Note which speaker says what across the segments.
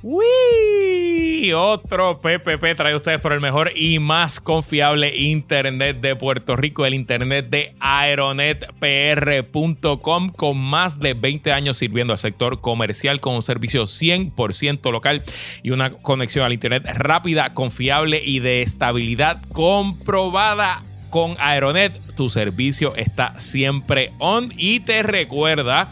Speaker 1: ¡Uy! Otro PPP trae ustedes por el mejor y más confiable internet de Puerto Rico, el internet de aeronetpr.com, con más de 20 años sirviendo al sector comercial con un servicio 100% local y una conexión al internet rápida, confiable y de estabilidad comprobada. Con Aeronet, tu servicio está siempre on y te recuerda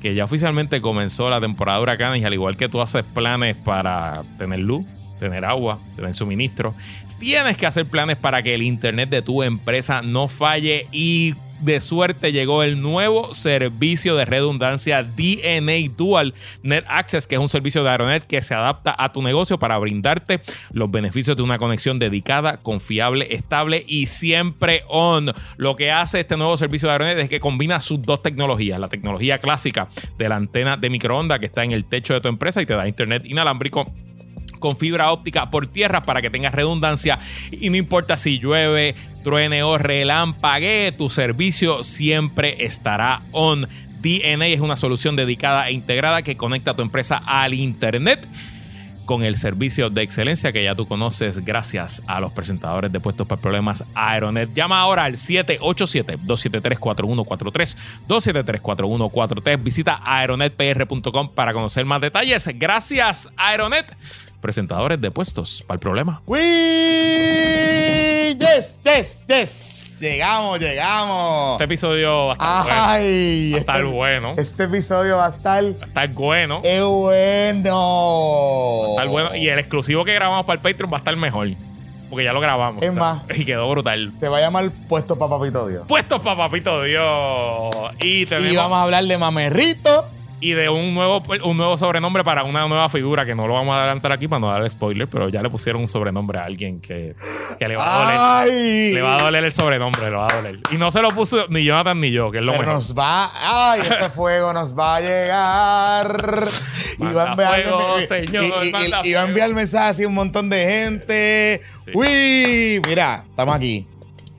Speaker 1: que ya oficialmente comenzó la temporada de huracanes y al igual que tú haces planes para tener luz, tener agua, tener suministro, tienes que hacer planes para que el internet de tu empresa no falle y de suerte llegó el nuevo servicio de redundancia DNA Dual Net Access, que es un servicio de Aeronet que se adapta a tu negocio para brindarte los beneficios de una conexión dedicada, confiable, estable y siempre on. Lo que hace este nuevo servicio de Aeronet es que combina sus dos tecnologías, la tecnología clásica de la antena de microondas que está en el techo de tu empresa y te da internet inalámbrico con fibra óptica por tierra para que tengas redundancia y no importa si llueve, truene o relampague, tu servicio siempre estará on. DNA es una solución dedicada e integrada que conecta a tu empresa al internet con el servicio de excelencia que ya tú conoces gracias a los presentadores de puestos para problemas Aeronet. Llama ahora al 787-273-4143, 273-4143. Visita aeronetpr.com para conocer más detalles. Gracias, Aeronet presentadores de puestos para el problema.
Speaker 2: ¡Uy! ¡Yes, yes, yes! Llegamos, llegamos.
Speaker 1: Este episodio va a estar
Speaker 2: Ay,
Speaker 1: bueno. Va a estar bueno.
Speaker 2: Este episodio va a estar.
Speaker 1: Va a estar bueno.
Speaker 2: ¡Qué bueno!
Speaker 1: Va a estar bueno. Y el exclusivo que grabamos para el Patreon va a estar mejor. Porque ya lo grabamos.
Speaker 2: Es
Speaker 1: o sea,
Speaker 2: más.
Speaker 1: Y quedó brutal.
Speaker 2: Se va a llamar Puesto para Papito Dios.
Speaker 1: Puestos para Papito Dios. Y tenemos.
Speaker 2: Y vamos a hablar de Mamerrito.
Speaker 1: Y de un nuevo, un nuevo sobrenombre para una nueva figura que no lo vamos a adelantar aquí para no darle spoiler, pero ya le pusieron un sobrenombre a alguien que, que le va a doler.
Speaker 2: ¡Ay!
Speaker 1: Le va a doler el sobrenombre, le va a doler. Y no se lo puso ni Jonathan ni yo, que es lo
Speaker 2: Pero
Speaker 1: mejor.
Speaker 2: nos va. ¡Ay! Este fuego nos va a llegar. y va a enviar,
Speaker 1: fuego, señor,
Speaker 2: y- va a enviar mensajes así a un montón de gente.
Speaker 1: Sí.
Speaker 2: ¡Uy! Mira, estamos aquí.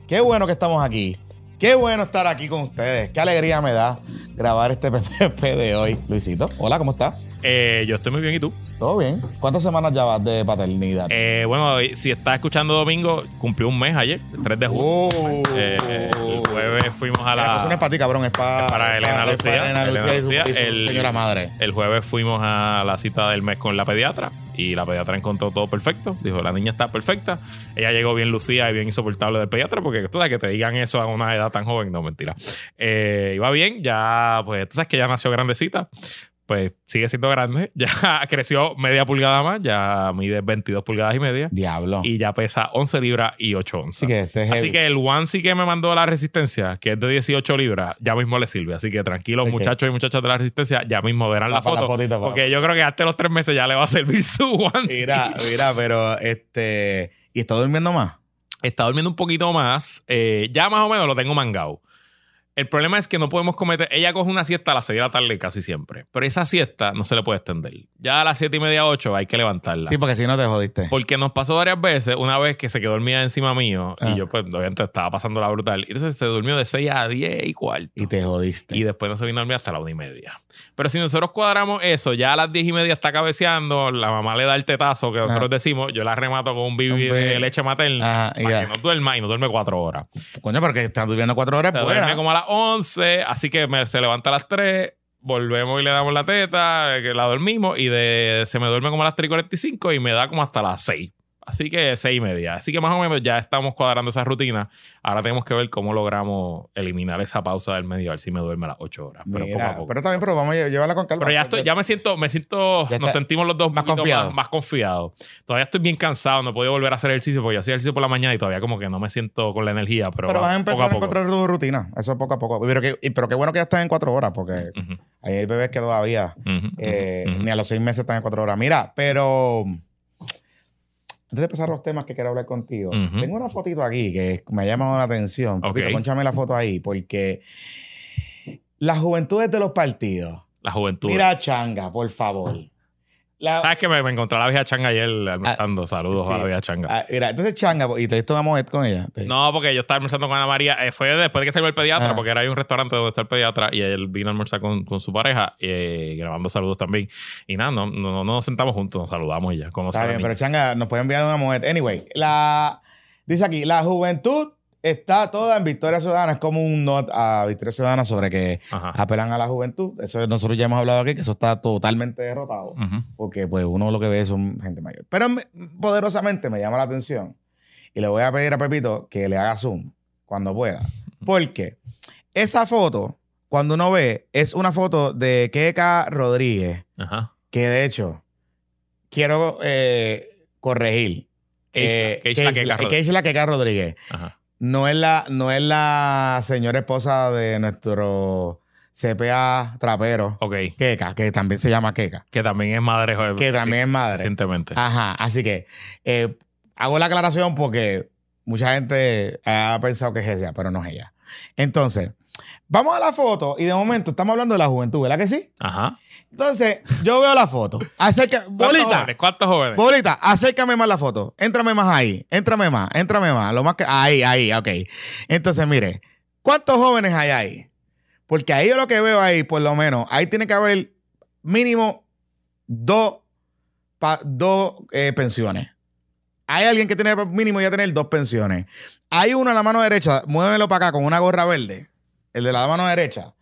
Speaker 2: Qué bueno que estamos aquí. Qué bueno estar aquí con ustedes. Qué alegría me da grabar este PPP de hoy. Luisito, hola, ¿cómo estás?
Speaker 1: Eh, yo estoy muy bien, ¿y tú?
Speaker 2: ¿Todo bien? ¿Cuántas semanas ya vas de paternidad?
Speaker 1: Eh, bueno, si estás escuchando domingo, cumplió un mes ayer, el 3 de junio.
Speaker 2: Oh.
Speaker 1: Eh, el jueves fuimos a
Speaker 2: La cosa no es para ti, cabrón, es para,
Speaker 1: es para Elena
Speaker 2: para
Speaker 1: Lucía.
Speaker 2: Elena
Speaker 1: Elena
Speaker 2: Lucía y su-
Speaker 1: Lucía.
Speaker 2: y su,
Speaker 1: El-
Speaker 2: señora madre.
Speaker 1: El jueves fuimos a la cita del mes con la pediatra y la pediatra encontró todo perfecto. Dijo, la niña está perfecta. Ella llegó bien lucida y bien insoportable del pediatra porque tú sabes que te digan eso a una edad tan joven. No, mentira. Eh, iba bien, ya, pues tú sabes que ya nació grandecita. Pues sigue siendo grande. Ya creció media pulgada más. Ya mide 22 pulgadas y media.
Speaker 2: Diablo.
Speaker 1: Y ya pesa 11 libras y 8 onzas.
Speaker 2: Así que este es
Speaker 1: Así
Speaker 2: heavy.
Speaker 1: que el onesie que me mandó la resistencia, que es de 18 libras, ya mismo le sirve. Así que tranquilos, muchachos y muchachas de la resistencia, ya mismo verán la, foto. porque yo creo que hasta los tres meses ya le va a servir su onesie.
Speaker 2: Mira, mira, pero este. ¿Y está durmiendo más?
Speaker 1: Está durmiendo un poquito más. eh, ya más o menos lo tengo mangado. El problema es que no podemos cometer. Ella coge una siesta a las 6 de la tarde casi siempre. Pero esa siesta no se le puede extender. Ya a las 7 y media, 8 hay que levantarla.
Speaker 2: Sí, porque si no te jodiste.
Speaker 1: Porque nos pasó varias veces, una vez que se quedó dormida encima mío
Speaker 2: Ah.
Speaker 1: y yo pues obviamente estaba pasando la brutal. Y entonces se durmió de 6 a 10 y cuarto.
Speaker 2: Y te jodiste.
Speaker 1: Y después no se vino a dormir hasta la una y media. Pero si nosotros cuadramos eso, ya a las 10 y media está cabeceando, la mamá le da el tetazo que nosotros
Speaker 2: Ah.
Speaker 1: decimos, yo la remato con un bibi de leche materna para que no duerma y no duerme cuatro horas.
Speaker 2: Coño, porque estás durmiendo cuatro horas
Speaker 1: como a las 11, así que me- se levanta a las 3, volvemos y le damos la teta, la dormimos y de, se me duerme como a las 3 y 45 y me da como hasta las 6. Así que 6 y media. Así que más o menos ya estamos cuadrando esa rutina. Ahora tenemos que ver cómo logramos eliminar esa pausa del medio, a ver si me duerme a las 8 horas. Pero
Speaker 2: Mira,
Speaker 1: poco a poco.
Speaker 2: pero también, pero vamos a lle- llevarla con calma.
Speaker 1: Pero ya estoy, ya me siento, me siento, nos sentimos los dos
Speaker 2: más
Speaker 1: poquito
Speaker 2: confiado.
Speaker 1: Más, más confiados. Todavía estoy bien cansado, no he podido volver a hacer ejercicio porque yo hacía ejercicio por la mañana y todavía como que no me siento con la energía. Pero,
Speaker 2: Pero
Speaker 1: va-
Speaker 2: vas a empezar
Speaker 1: poco
Speaker 2: a,
Speaker 1: poco.
Speaker 2: encontrar tu rutina. Eso poco a poco. Pero, que, pero qué bueno que ya están en cuatro horas, porque
Speaker 1: Ujú,
Speaker 2: hay bebés que todavía
Speaker 1: ujú,
Speaker 2: eh,
Speaker 1: ujú, ujú.
Speaker 2: ni a los seis meses están en cuatro horas. Mira, pero antes de pasar a los temas que quiero hablar contigo, tengo una fotito aquí que me ha llamado la atención. Papito,
Speaker 1: Ok.
Speaker 2: pónchame la foto ahí, porque las juventudes de los partidos.
Speaker 1: La juventud.
Speaker 2: Mira, Changa, por favor. La-
Speaker 1: ¿Sabes que me, me encontré a la vieja changa ayer almorzando? Saludos a la vieja changa.
Speaker 2: Ah, mira, entonces changa, y te diste una con ella.
Speaker 1: No, porque yo estaba almorzando con Ana María. eh, fue después de que salió el pediatra,
Speaker 2: Ah.
Speaker 1: porque era ahí un restaurante donde está el pediatra y él vino a almorzar con, con su pareja, eh, grabando saludos también. Y nada, no, no, no nos sentamos juntos, nos saludamos y ya.
Speaker 2: Está bien, pero changa, nos puede enviar una mujer. Anyway, la, dice aquí, la juventud está toda en Victoria Ciudadana. Es como un not a Victoria Ciudadana sobre que
Speaker 1: Ajá.
Speaker 2: apelan a la juventud. Eso nosotros ya hemos hablado aquí, que eso está totalmente derrotado. Porque pues uno lo que ve son gente mayor. Pero me- poderosamente me llama la atención. Y le voy a pedir a Pepito que le haga zoom cuando pueda. Porque esa foto, cuando uno ve, es una foto de Keka Rodríguez,
Speaker 1: Ajá.
Speaker 2: que de hecho quiero eh, corregir.
Speaker 1: Keishla,
Speaker 2: Eh,
Speaker 1: Keishla
Speaker 2: Keishla-. Keishla Keka Rodríguez.
Speaker 1: Ajá.
Speaker 2: No es, la, no es la señora esposa de nuestro CPA trapero,
Speaker 1: Ok.
Speaker 2: Keka, que también se llama Keka,
Speaker 1: Que también es madre. joder,
Speaker 2: que también es madre.
Speaker 1: Recientemente.
Speaker 2: Ajá, así que eh, hago la aclaración porque mucha gente ha pensado que es ella, pero no es ella. Entonces, vamos a la foto y de momento estamos hablando de la juventud, ¿verdad que sí?
Speaker 1: Ajá.
Speaker 2: Entonces, yo veo la foto. Acerca,
Speaker 1: ¿Cuántos
Speaker 2: bolita,
Speaker 1: jóvenes? ¿Cuántos jóvenes?
Speaker 2: bolita, acércame más la foto. Éntrame más ahí, éntrame más, éntrame más. Lo más que. Ahí, ahí, ok. Entonces, mire, ¿cuántos jóvenes hay ahí? Porque ahí yo lo que veo ahí, por lo menos, ahí tiene que haber mínimo dos, pa- dos eh, pensiones. Hay alguien que tiene mínimo ya tener dos pensiones. Hay uno en la mano derecha, muévelo para acá con una gorra verde, el de la mano derecha,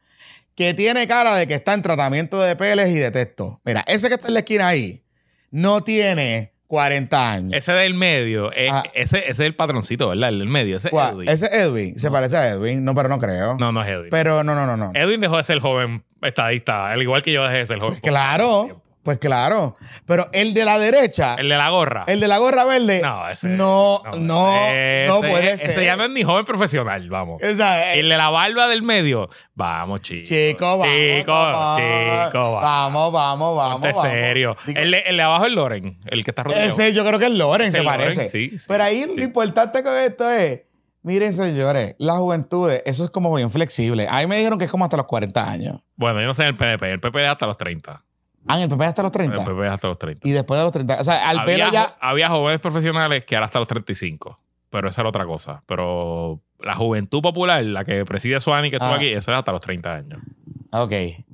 Speaker 2: que tiene cara de que está en tratamiento de peles y de texto. Mira, ese que está en la esquina ahí no tiene 40 años.
Speaker 1: Ese del medio, eh,
Speaker 2: Ah.
Speaker 1: ese, ese es el patroncito, ¿verdad? El del medio, ese es. Edwin.
Speaker 2: Ese es Edwin. Se
Speaker 1: No.
Speaker 2: parece a Edwin. No, pero no creo.
Speaker 1: No, no es Edwin.
Speaker 2: Pero no, no, no, no.
Speaker 1: Edwin dejó de ser joven estadista, al igual que yo dejé de ser joven.
Speaker 2: Claro, pues claro. Pero el de la derecha,
Speaker 1: El de la gorra.
Speaker 2: el de la gorra verde,
Speaker 1: No, ese.
Speaker 2: no, no,
Speaker 1: ese-
Speaker 2: no puede
Speaker 1: Ese
Speaker 2: ser.
Speaker 1: ya no es ni joven profesional, vamos.
Speaker 2: O sea,
Speaker 1: El de la barba del medio. Vamos, chico.
Speaker 2: Chico, vamos.
Speaker 1: Chico,
Speaker 2: vamos,
Speaker 1: chico, vamos.
Speaker 2: Vamos, vamos, vamos.
Speaker 1: Ponte
Speaker 2: vamos.
Speaker 1: serio.
Speaker 2: Digo,
Speaker 1: El, de- el de abajo es Loren, el que está rodeado.
Speaker 2: ese yo creo que es Loren,
Speaker 1: Ese
Speaker 2: se parece.
Speaker 1: sí, sí,
Speaker 2: Pero ahí
Speaker 1: sí.
Speaker 2: lo importante con esto es, miren señores, la juventud, eso es como bien flexible. A mí me dijeron que es como hasta los 40 años.
Speaker 1: Bueno, yo no sé en el PDP. El PP es hasta los 30.
Speaker 2: Ah, en el PP hasta los 30.
Speaker 1: El PP es hasta los 30.
Speaker 2: Y después de los 30. O sea, al
Speaker 1: había,
Speaker 2: pelo ya.
Speaker 1: había jóvenes profesionales que ahora hasta los 35. Pero esa era otra cosa. Pero la juventud popular, la que preside Suani, que estuvo
Speaker 2: Ah.
Speaker 1: aquí, esa es hasta los 30 años.
Speaker 2: Ok.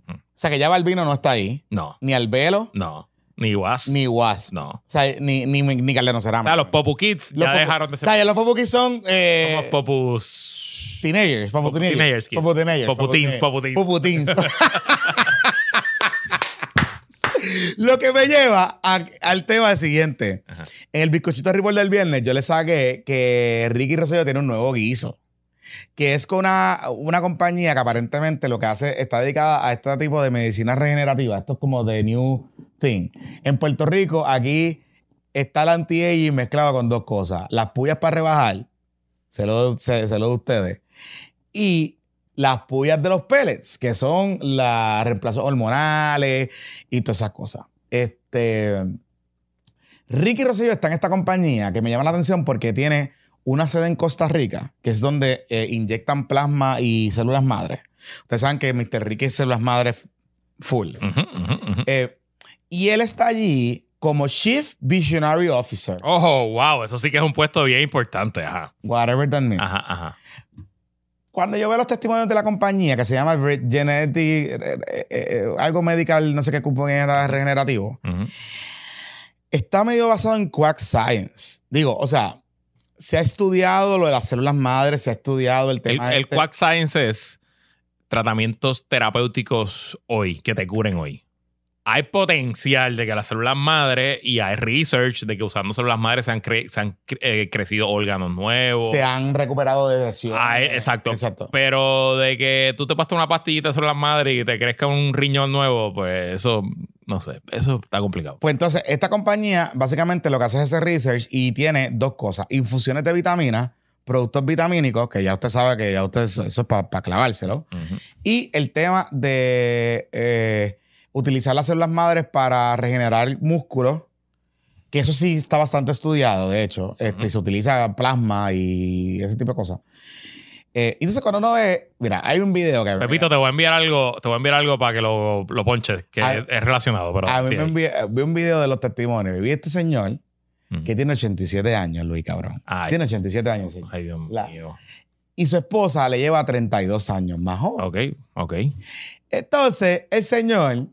Speaker 2: O sea, que ya Balbino no está ahí.
Speaker 1: No,
Speaker 2: Ni Albelo,
Speaker 1: no. Ni Was.
Speaker 2: ni Was.
Speaker 1: No.
Speaker 2: O sea, ni, ni, ni Carleno
Speaker 1: O
Speaker 2: Cerama.
Speaker 1: sea, los Popu Kids
Speaker 2: Los
Speaker 1: ya
Speaker 2: Popu-
Speaker 1: dejaron de
Speaker 2: O
Speaker 1: ser.
Speaker 2: sea, ya los Popu Kids son eh,
Speaker 1: Somos Popus.
Speaker 2: teenagers. Popu
Speaker 1: Popu
Speaker 2: teenagers. Popu teenagers.
Speaker 1: Popu teens. Popu teens.
Speaker 2: Popu teens. Lo que me lleva a- al tema siguiente.
Speaker 1: Ajá.
Speaker 2: En el bizcochito report del viernes, yo le saqué que Ricky Rosselló tiene un nuevo guiso. Que es con una, una compañía que aparentemente lo que hace está dedicada a este tipo de medicina regenerativa. Esto es como de New Thing. En Puerto Rico, aquí está el anti-aging mezclado con dos cosas: las puyas para rebajar, se lo, se, se lo a ustedes, y las puyas de los pellets, que son las reemplazos hormonales y todas esas cosas. Este. Ricky Rosselló está en esta compañía que me llama la atención porque tiene una sede en Costa Rica, que es donde eh, inyectan plasma y células madres. Ustedes saben que Mr. Ricky es células madres full.
Speaker 1: Ujú, ujú, ujú.
Speaker 2: Eh, y él está allí como Chief Visionary Officer.
Speaker 1: Oh, wow. Eso sí que es un puesto bien importante. Ajá.
Speaker 2: Whatever that means.
Speaker 1: Ajá, ajá.
Speaker 2: Cuando yo veo los testimonios de la compañía que se llama Genetic, eh, eh, eh, algo medical, no sé qué compañía regenerativo,
Speaker 1: Ujú.
Speaker 2: está medio basado en quack science. Digo, o sea, se ha estudiado lo de las células madres, se ha estudiado el
Speaker 1: El,
Speaker 2: tema.
Speaker 1: el
Speaker 2: este-
Speaker 1: Quack Science es tratamientos terapéuticos hoy, que te curen hoy. Hay potencial de que las células madres y hay research de que usando células madres se han, cre- se han cre- eh, crecido órganos nuevos.
Speaker 2: se han recuperado de lesiones.
Speaker 1: Ah, eh, exacto.
Speaker 2: Exacto.
Speaker 1: Pero de que tú te pasas una pastillita de células madres y te crezca un riñón nuevo, pues eso, no sé, eso está complicado.
Speaker 2: Pues entonces, esta compañía básicamente lo que hace es ese research y tiene dos cosas: infusiones de vitaminas, productos vitamínicos, que ya usted sabe que ya usted eso es para clavárselo, y el tema de eh, utilizar las células madres para regenerar músculo, que eso sí está bastante estudiado, de hecho, este, se utiliza plasma y ese tipo de cosas. Eh, entonces, cuando uno ve, mira, hay un video que.
Speaker 1: Pepito, te voy a enviar algo, te voy a enviar algo para que lo, lo ponches, que
Speaker 2: A-
Speaker 1: es, relacionado, pero.
Speaker 2: a mí
Speaker 1: sí,
Speaker 2: me
Speaker 1: ahí.
Speaker 2: envi- vi un video de los testimonios. y Vi este señor
Speaker 1: Mm.
Speaker 2: que tiene 87 años, Luis Cabrón.
Speaker 1: Ay.
Speaker 2: Tiene 87 años, sí.
Speaker 1: Ay, Dios
Speaker 2: La-
Speaker 1: mío.
Speaker 2: Y su esposa le lleva 32 años más joven.
Speaker 1: Ok, ok.
Speaker 2: Entonces, el señor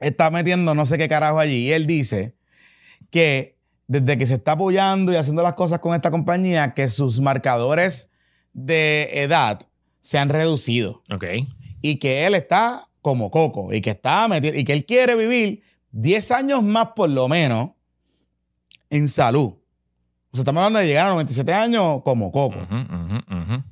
Speaker 2: está metiendo no sé qué carajo allí y él dice que desde que se está apoyando y haciendo las cosas con esta compañía, que sus marcadores de edad se han reducido
Speaker 1: Ok.
Speaker 2: y que él está como coco y que está metido y que él quiere vivir 10 años más por lo menos en salud. O sea, estamos hablando de llegar a 97 años como coco.
Speaker 1: Ujú, ujú, ujú.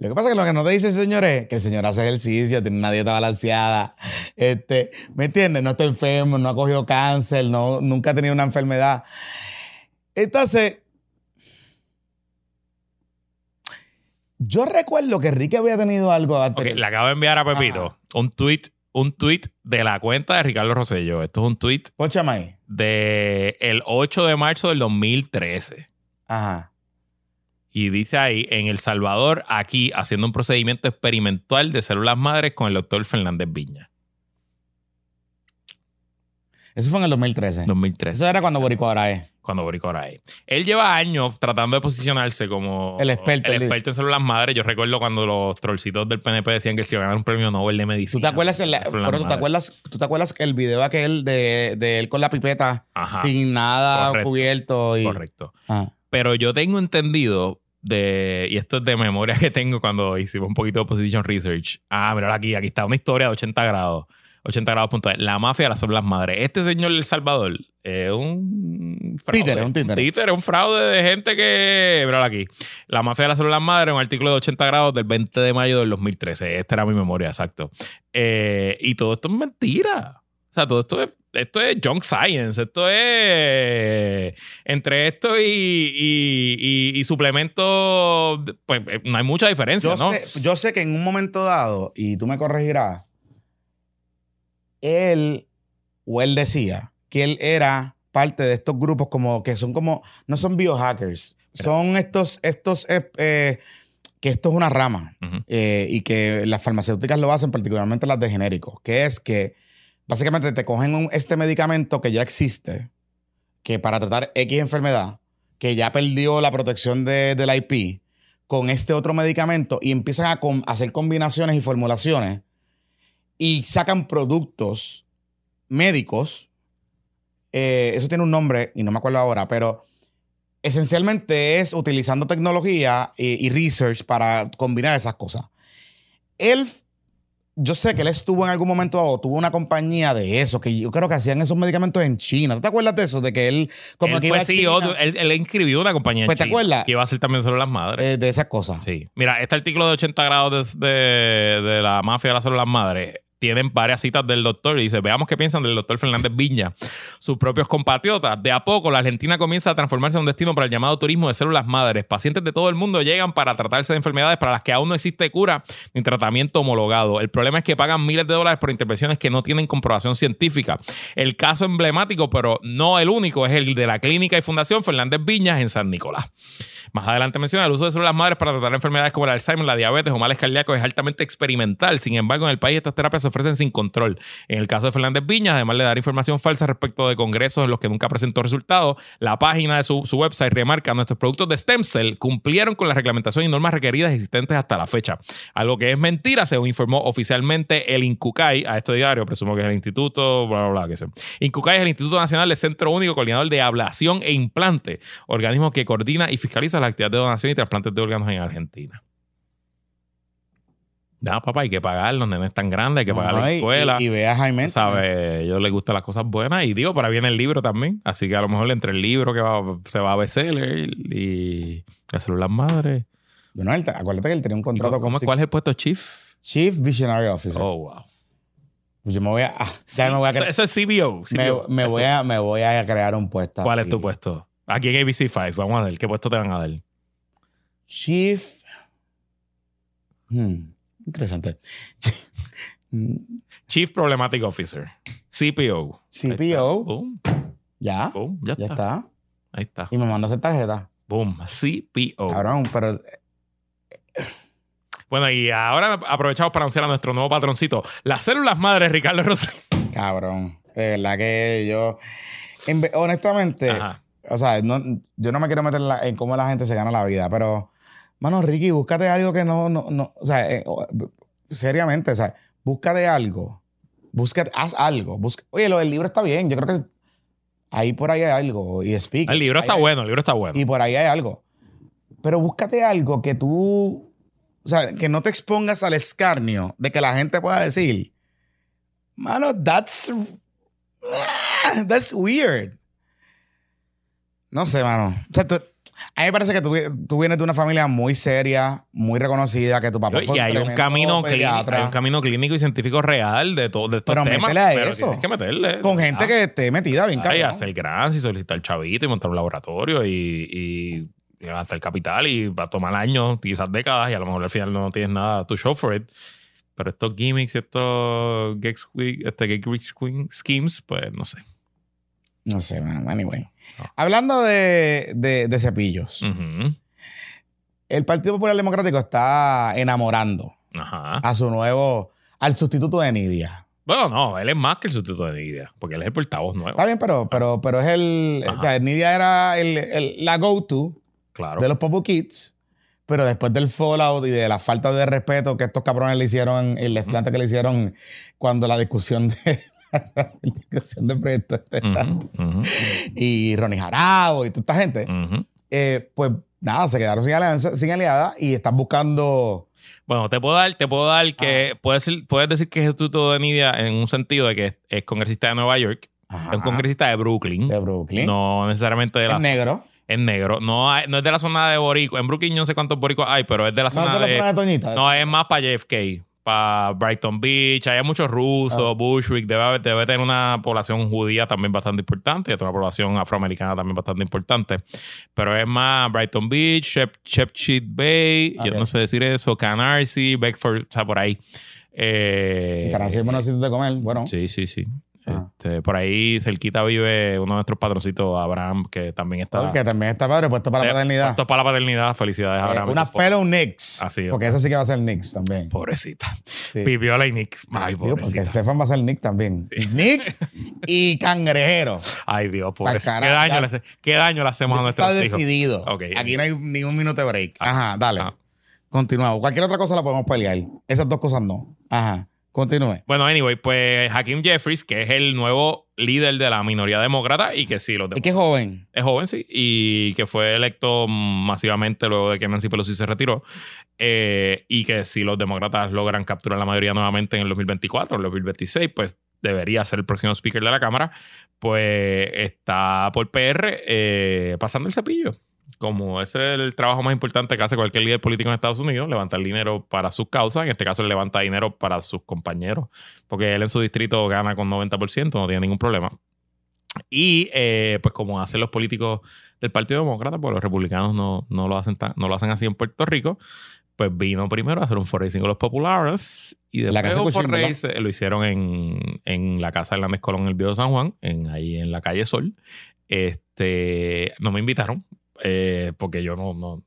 Speaker 2: Lo que pasa es que lo que no te dice el señor es que el señor hace ejercicio, tiene una dieta balanceada. Este, ¿Me entiendes? No está enfermo, no ha cogido cáncer, no, nunca ha tenido una enfermedad. Entonces, yo recuerdo que Ricky había tenido algo
Speaker 1: Ok,
Speaker 2: anterior.
Speaker 1: le acabo de enviar a Pepito
Speaker 2: Ajá.
Speaker 1: un tweet, un tweet de la cuenta de Ricardo Rosello. Esto es un tweet
Speaker 2: Póchame ahí.
Speaker 1: de el 8 de marzo del 2013.
Speaker 2: Ajá.
Speaker 1: Y dice ahí, en El Salvador, aquí, haciendo un procedimiento experimental de células madres con el doctor Fernández Viña.
Speaker 2: Eso fue en el 2013.
Speaker 1: 2013.
Speaker 2: Eso era cuando Boricua ahora es.
Speaker 1: Cuando Boric ahora es. Él lleva años tratando de posicionarse como
Speaker 2: El experto,
Speaker 1: el experto en células madres. Yo recuerdo cuando los trollcitos del PNP decían que él se iba a ganar un premio Nobel de medicina.
Speaker 2: ¿Tú te acuerdas, el, pero tú te acuerdas, tú te acuerdas que el video aquel de, de él con la pipeta
Speaker 1: Ajá,
Speaker 2: sin nada
Speaker 1: Correcto.
Speaker 2: cubierto y
Speaker 1: correcto.
Speaker 2: Ah.
Speaker 1: Pero yo tengo entendido de, y esto es de memoria que tengo cuando hicimos un poquito de Position Research. Ah, mira aquí, aquí está una historia de 80 grados. 80 grados punto. La mafia de las células madres. Este señor del Salvador es un fraude.
Speaker 2: Títere, un títere.
Speaker 1: un fraude de gente que. Míralo aquí. La mafia de las células madres, un artículo de 80 grados del 20 de mayo del 2013. Esta era mi memoria, exacto. Eh, y todo esto es mentira. O sea, todo esto es, esto es junk science. Esto es. Entre esto y, y, y, y suplementos, pues eh, no hay mucha diferencia,
Speaker 2: Yo,
Speaker 1: ¿no?
Speaker 2: sé, yo sé que en un momento dado, y tú me corregirás, él o él decía que él era parte de estos grupos como que son como, no son biohackers, son estos, estos, eh, eh, que esto es una rama eh, y que las farmacéuticas lo hacen, particularmente las de genéricos, que es que básicamente te cogen este medicamento que ya existe, que para tratar X enfermedad, que ya perdió la protección de, del IP, con este otro medicamento y empiezan a hacer combinaciones y formulaciones y sacan productos médicos. eh, eso tiene un nombre y no me acuerdo ahora, pero esencialmente es utilizando tecnología y, y research para combinar esas cosas. Él, yo sé que él estuvo en algún momento dado, tuvo una compañía de eso, que yo creo que hacían esos medicamentos en China. ¿Tú te acuerdas de eso? De que él, como
Speaker 1: él
Speaker 2: que
Speaker 1: fue
Speaker 2: iba a
Speaker 1: CEO,
Speaker 2: China,
Speaker 1: él, él inscribió una compañía en
Speaker 2: Pues, ¿te
Speaker 1: China
Speaker 2: acuerdas?
Speaker 1: Que iba a hacer también células madres.
Speaker 2: eh, de esas cosas.
Speaker 1: Sí. Mira, este artículo de 80 grados de, de- de la mafia de las células madres tienen varias citas del doctor y dice, veamos qué piensan del doctor Fernández Viña, sus propios compatriotas. De a poco, la Argentina comienza a transformarse en un destino para el llamado turismo de células madres. Pacientes de todo el mundo llegan para tratarse de enfermedades para las que aún no existe cura ni tratamiento homologado. El problema es que pagan miles de dólares por intervenciones que no tienen comprobación científica. El caso emblemático, pero no el único, es el de la clínica y fundación Fernández Viñas en San Nicolás. Más adelante menciona el uso de células madres para tratar enfermedades como el Alzheimer, la diabetes o males cardíacos es altamente experimental. Sin embargo, en el país estas terapias se ofrecen sin control. En el caso de Fernández Viñas, además de dar información falsa respecto de congresos en los que nunca presentó resultados, la página de su, su website remarca nuestros productos de stem cell cumplieron con la reglamentación y normas requeridas existentes hasta la fecha. Algo que es mentira, según informó oficialmente el INCUCAI a este diario, presumo que es el instituto, bla, bla, bla, que sé. INCUCAI es el Instituto Nacional de Centro Único Coordinador de Ablación e Implante, organismo que coordina y fiscaliza la actividad de donación y trasplantes de órganos en Argentina. Nada, papá, hay que pagar, los nenes tan grandes, hay que pagar
Speaker 2: Ajá,
Speaker 1: la escuela.
Speaker 2: Y, y ve a Jaime.
Speaker 1: ¿Sabes? Ellos les gustan las cosas buenas y digo, para viene el libro también. Así que a lo mejor entre el libro que va- se va a bestseller y las células madres.
Speaker 2: Bueno, él- acuérdate que él tenía un
Speaker 1: ¿Y
Speaker 2: contrato
Speaker 1: ¿Cómo,
Speaker 2: con
Speaker 1: ¿Cuál es el puesto chief?
Speaker 2: Chief Visionary Officer.
Speaker 1: Oh, wow.
Speaker 2: Pues yo me voy a. ah, ya me voy a
Speaker 1: Ese-
Speaker 2: cre-
Speaker 1: Ese es CBO.
Speaker 2: me,
Speaker 1: CBO.
Speaker 2: me
Speaker 1: Eso.
Speaker 2: voy a, me voy a crear un puesto.
Speaker 1: ¿Cuál es tu puesto? Aquí en ABC5. Vamos a ver. ¿Qué puesto te van a dar?
Speaker 2: Chief. Hmm, interesante.
Speaker 1: Chief Problematic Officer. CPO.
Speaker 2: CPO.
Speaker 1: Boom,
Speaker 2: Ya.
Speaker 1: boom, ya,
Speaker 2: Ya
Speaker 1: está.
Speaker 2: está.
Speaker 1: Ahí está.
Speaker 2: Y me mandó a hacer tarjeta.
Speaker 1: Boom. CPO.
Speaker 2: Cabrón, pero.
Speaker 1: Bueno, y ahora aprovechamos para anunciar a nuestro nuevo patroncito, las células madres Ricardo Rosell.
Speaker 2: Cabrón. De verdad que yo. honestamente,
Speaker 1: Ajá.
Speaker 2: O sea, no- yo no me quiero meter en, la- en cómo la gente se gana la vida, pero, mano, Ricky, búscate algo que no, no, no, o sea, eh, seriamente, o sea, búscate algo. Búscate, haz algo. Busca, oye, lo del libro está bien. Yo creo que ahí por ahí hay algo. Y speak.
Speaker 1: El libro está
Speaker 2: hay-
Speaker 1: bueno, el libro está bueno.
Speaker 2: Y por ahí hay algo. Pero búscate algo que tú, o sea, que no te expongas al escarnio de que la gente pueda decir, mano, that's, that's weird. No sé, mano. O sea, tú- a mí me parece que tú, tú vienes de una familia muy seria, muy reconocida, que tu papá fue
Speaker 1: y hay un camino clínico, hay un camino clínico y científico real de, todo de estos
Speaker 2: Pero
Speaker 1: temas.
Speaker 2: métele a
Speaker 1: pero
Speaker 2: eso.
Speaker 1: tienes que meterle.
Speaker 2: con gente
Speaker 1: Ah,
Speaker 2: que esté metida bien cabrón.
Speaker 1: hacer grants y solicitar chavito y montar un laboratorio y, y, y hacer capital y va a tomar años, quizás décadas y a lo mejor al final no tienes nada to show for it. Pero estos gimmicks, estos sque- este queen schemes, pues no sé.
Speaker 2: No sé, mano. Anyway.
Speaker 1: No.
Speaker 2: Hablando de, de- de cepillos. El Partido Popular Democrático está enamorando
Speaker 1: Ajá.
Speaker 2: a su nuevo, al sustituto de Nidia.
Speaker 1: Bueno, no, él es más que el sustituto de Nidia, porque él es el portavoz nuevo.
Speaker 2: Está bien, pero, pero, pero es el,
Speaker 1: Ajá.
Speaker 2: o sea, Nidia era el, el- la go-to
Speaker 1: Claro.
Speaker 2: de los Popo Kids, pero después del fallout y de la falta de respeto que estos cabrones le hicieron, el desplante que le hicieron cuando la discusión de la del proyecto este,
Speaker 1: Ujú, ujú,
Speaker 2: y Ronnie Jarabo y toda esta gente,
Speaker 1: ujú.
Speaker 2: eh, pues nada, se quedaron sin alianza, sin aliada y están buscando
Speaker 1: Bueno, te puedo dar, te puedo dar que puedes, puedes decir que es el instituto de Nidia en un sentido de que es, es congresista de Nueva York,
Speaker 2: ajá,
Speaker 1: es un congresista de Brooklyn,
Speaker 2: de Brooklyn,
Speaker 1: no necesariamente de la
Speaker 2: es negro.
Speaker 1: es negro, no, hay- no es de la zona de Boricua. En Brooklyn yo no sé cuántos boricuas hay, pero es de la
Speaker 2: No,
Speaker 1: zona
Speaker 2: es de la
Speaker 1: de,
Speaker 2: zona de Toñita.
Speaker 1: no es más para JFK, para Brighton Beach, hay muchos rusos,
Speaker 2: Ah.
Speaker 1: Bushwick, debe, debe tener una población judía también bastante importante, y otra población afroamericana también bastante importante, pero es más Brighton Beach, Shep, Shepcheat Bay, yo no sé decir eso, Canarsie, Beckford, o sea, por ahí. Eh,
Speaker 2: Para hacer buenos sitios de comer, bueno.
Speaker 1: Sí, sí, sí.
Speaker 2: Ah.
Speaker 1: Este, por ahí cerquita vive uno de nuestros patroncitos, Abraham, que también está...
Speaker 2: Que también está padre, puesto para la
Speaker 1: Eh,
Speaker 2: paternidad.
Speaker 1: puesto para la paternidad. Felicidades,
Speaker 2: Eh,
Speaker 1: Abraham.
Speaker 2: una fellow Knicks.
Speaker 1: Así es.
Speaker 2: Porque esa sí que va a ser Knicks también.
Speaker 1: Pobrecita.
Speaker 2: Sí.
Speaker 1: Viviola y Nick. Ay,
Speaker 2: Digo, porque
Speaker 1: pobrecita.
Speaker 2: Stefan va a ser Nick también. Nick y Cangrejero.
Speaker 1: Ay, Dios, pobrecita. ¿Qué daño, le, ¿Qué daño le hacemos a
Speaker 2: Eso está
Speaker 1: nuestros hijos?
Speaker 2: decidido. Aquí no hay ni un minuto de break.
Speaker 1: Ah.
Speaker 2: Ajá, dale.
Speaker 1: Ah.
Speaker 2: Continuamos. Cualquier otra cosa la podemos pelear. Esas dos cosas no. Ajá. Continúe.
Speaker 1: Bueno, anyway, pues Hakim Jeffries, que es el nuevo líder de la minoría demócrata y que sí, los
Speaker 2: Es que es joven.
Speaker 1: es joven, sí, y que fue electo masivamente luego de que Nancy Pelosi se retiró, eh, y que si los demócratas logran capturar la mayoría nuevamente en el 2024 o el 2026, pues debería ser el próximo speaker de la Cámara, pues está por PR eh, pasando el cepillo. Como ese es el trabajo más importante que hace cualquier líder político en Estados Unidos, levantar dinero para sus causas. En este caso, él levanta dinero para sus compañeros, porque él en su distrito gana con 90%, no tiene ningún problema. Y eh, pues como hacen los políticos del Partido Demócrata, pues los republicanos no, no, lo hacen tan- no lo hacen así en Puerto Rico, pues vino primero a hacer un fundraising con los populares y
Speaker 2: La
Speaker 1: después
Speaker 2: casa
Speaker 1: un fundraising- lo hicieron en, en la casa de Hernández Colón en el Viejo San Juan, en, ahí en la calle Sol. Este, no me invitaron eh, porque yo no, no,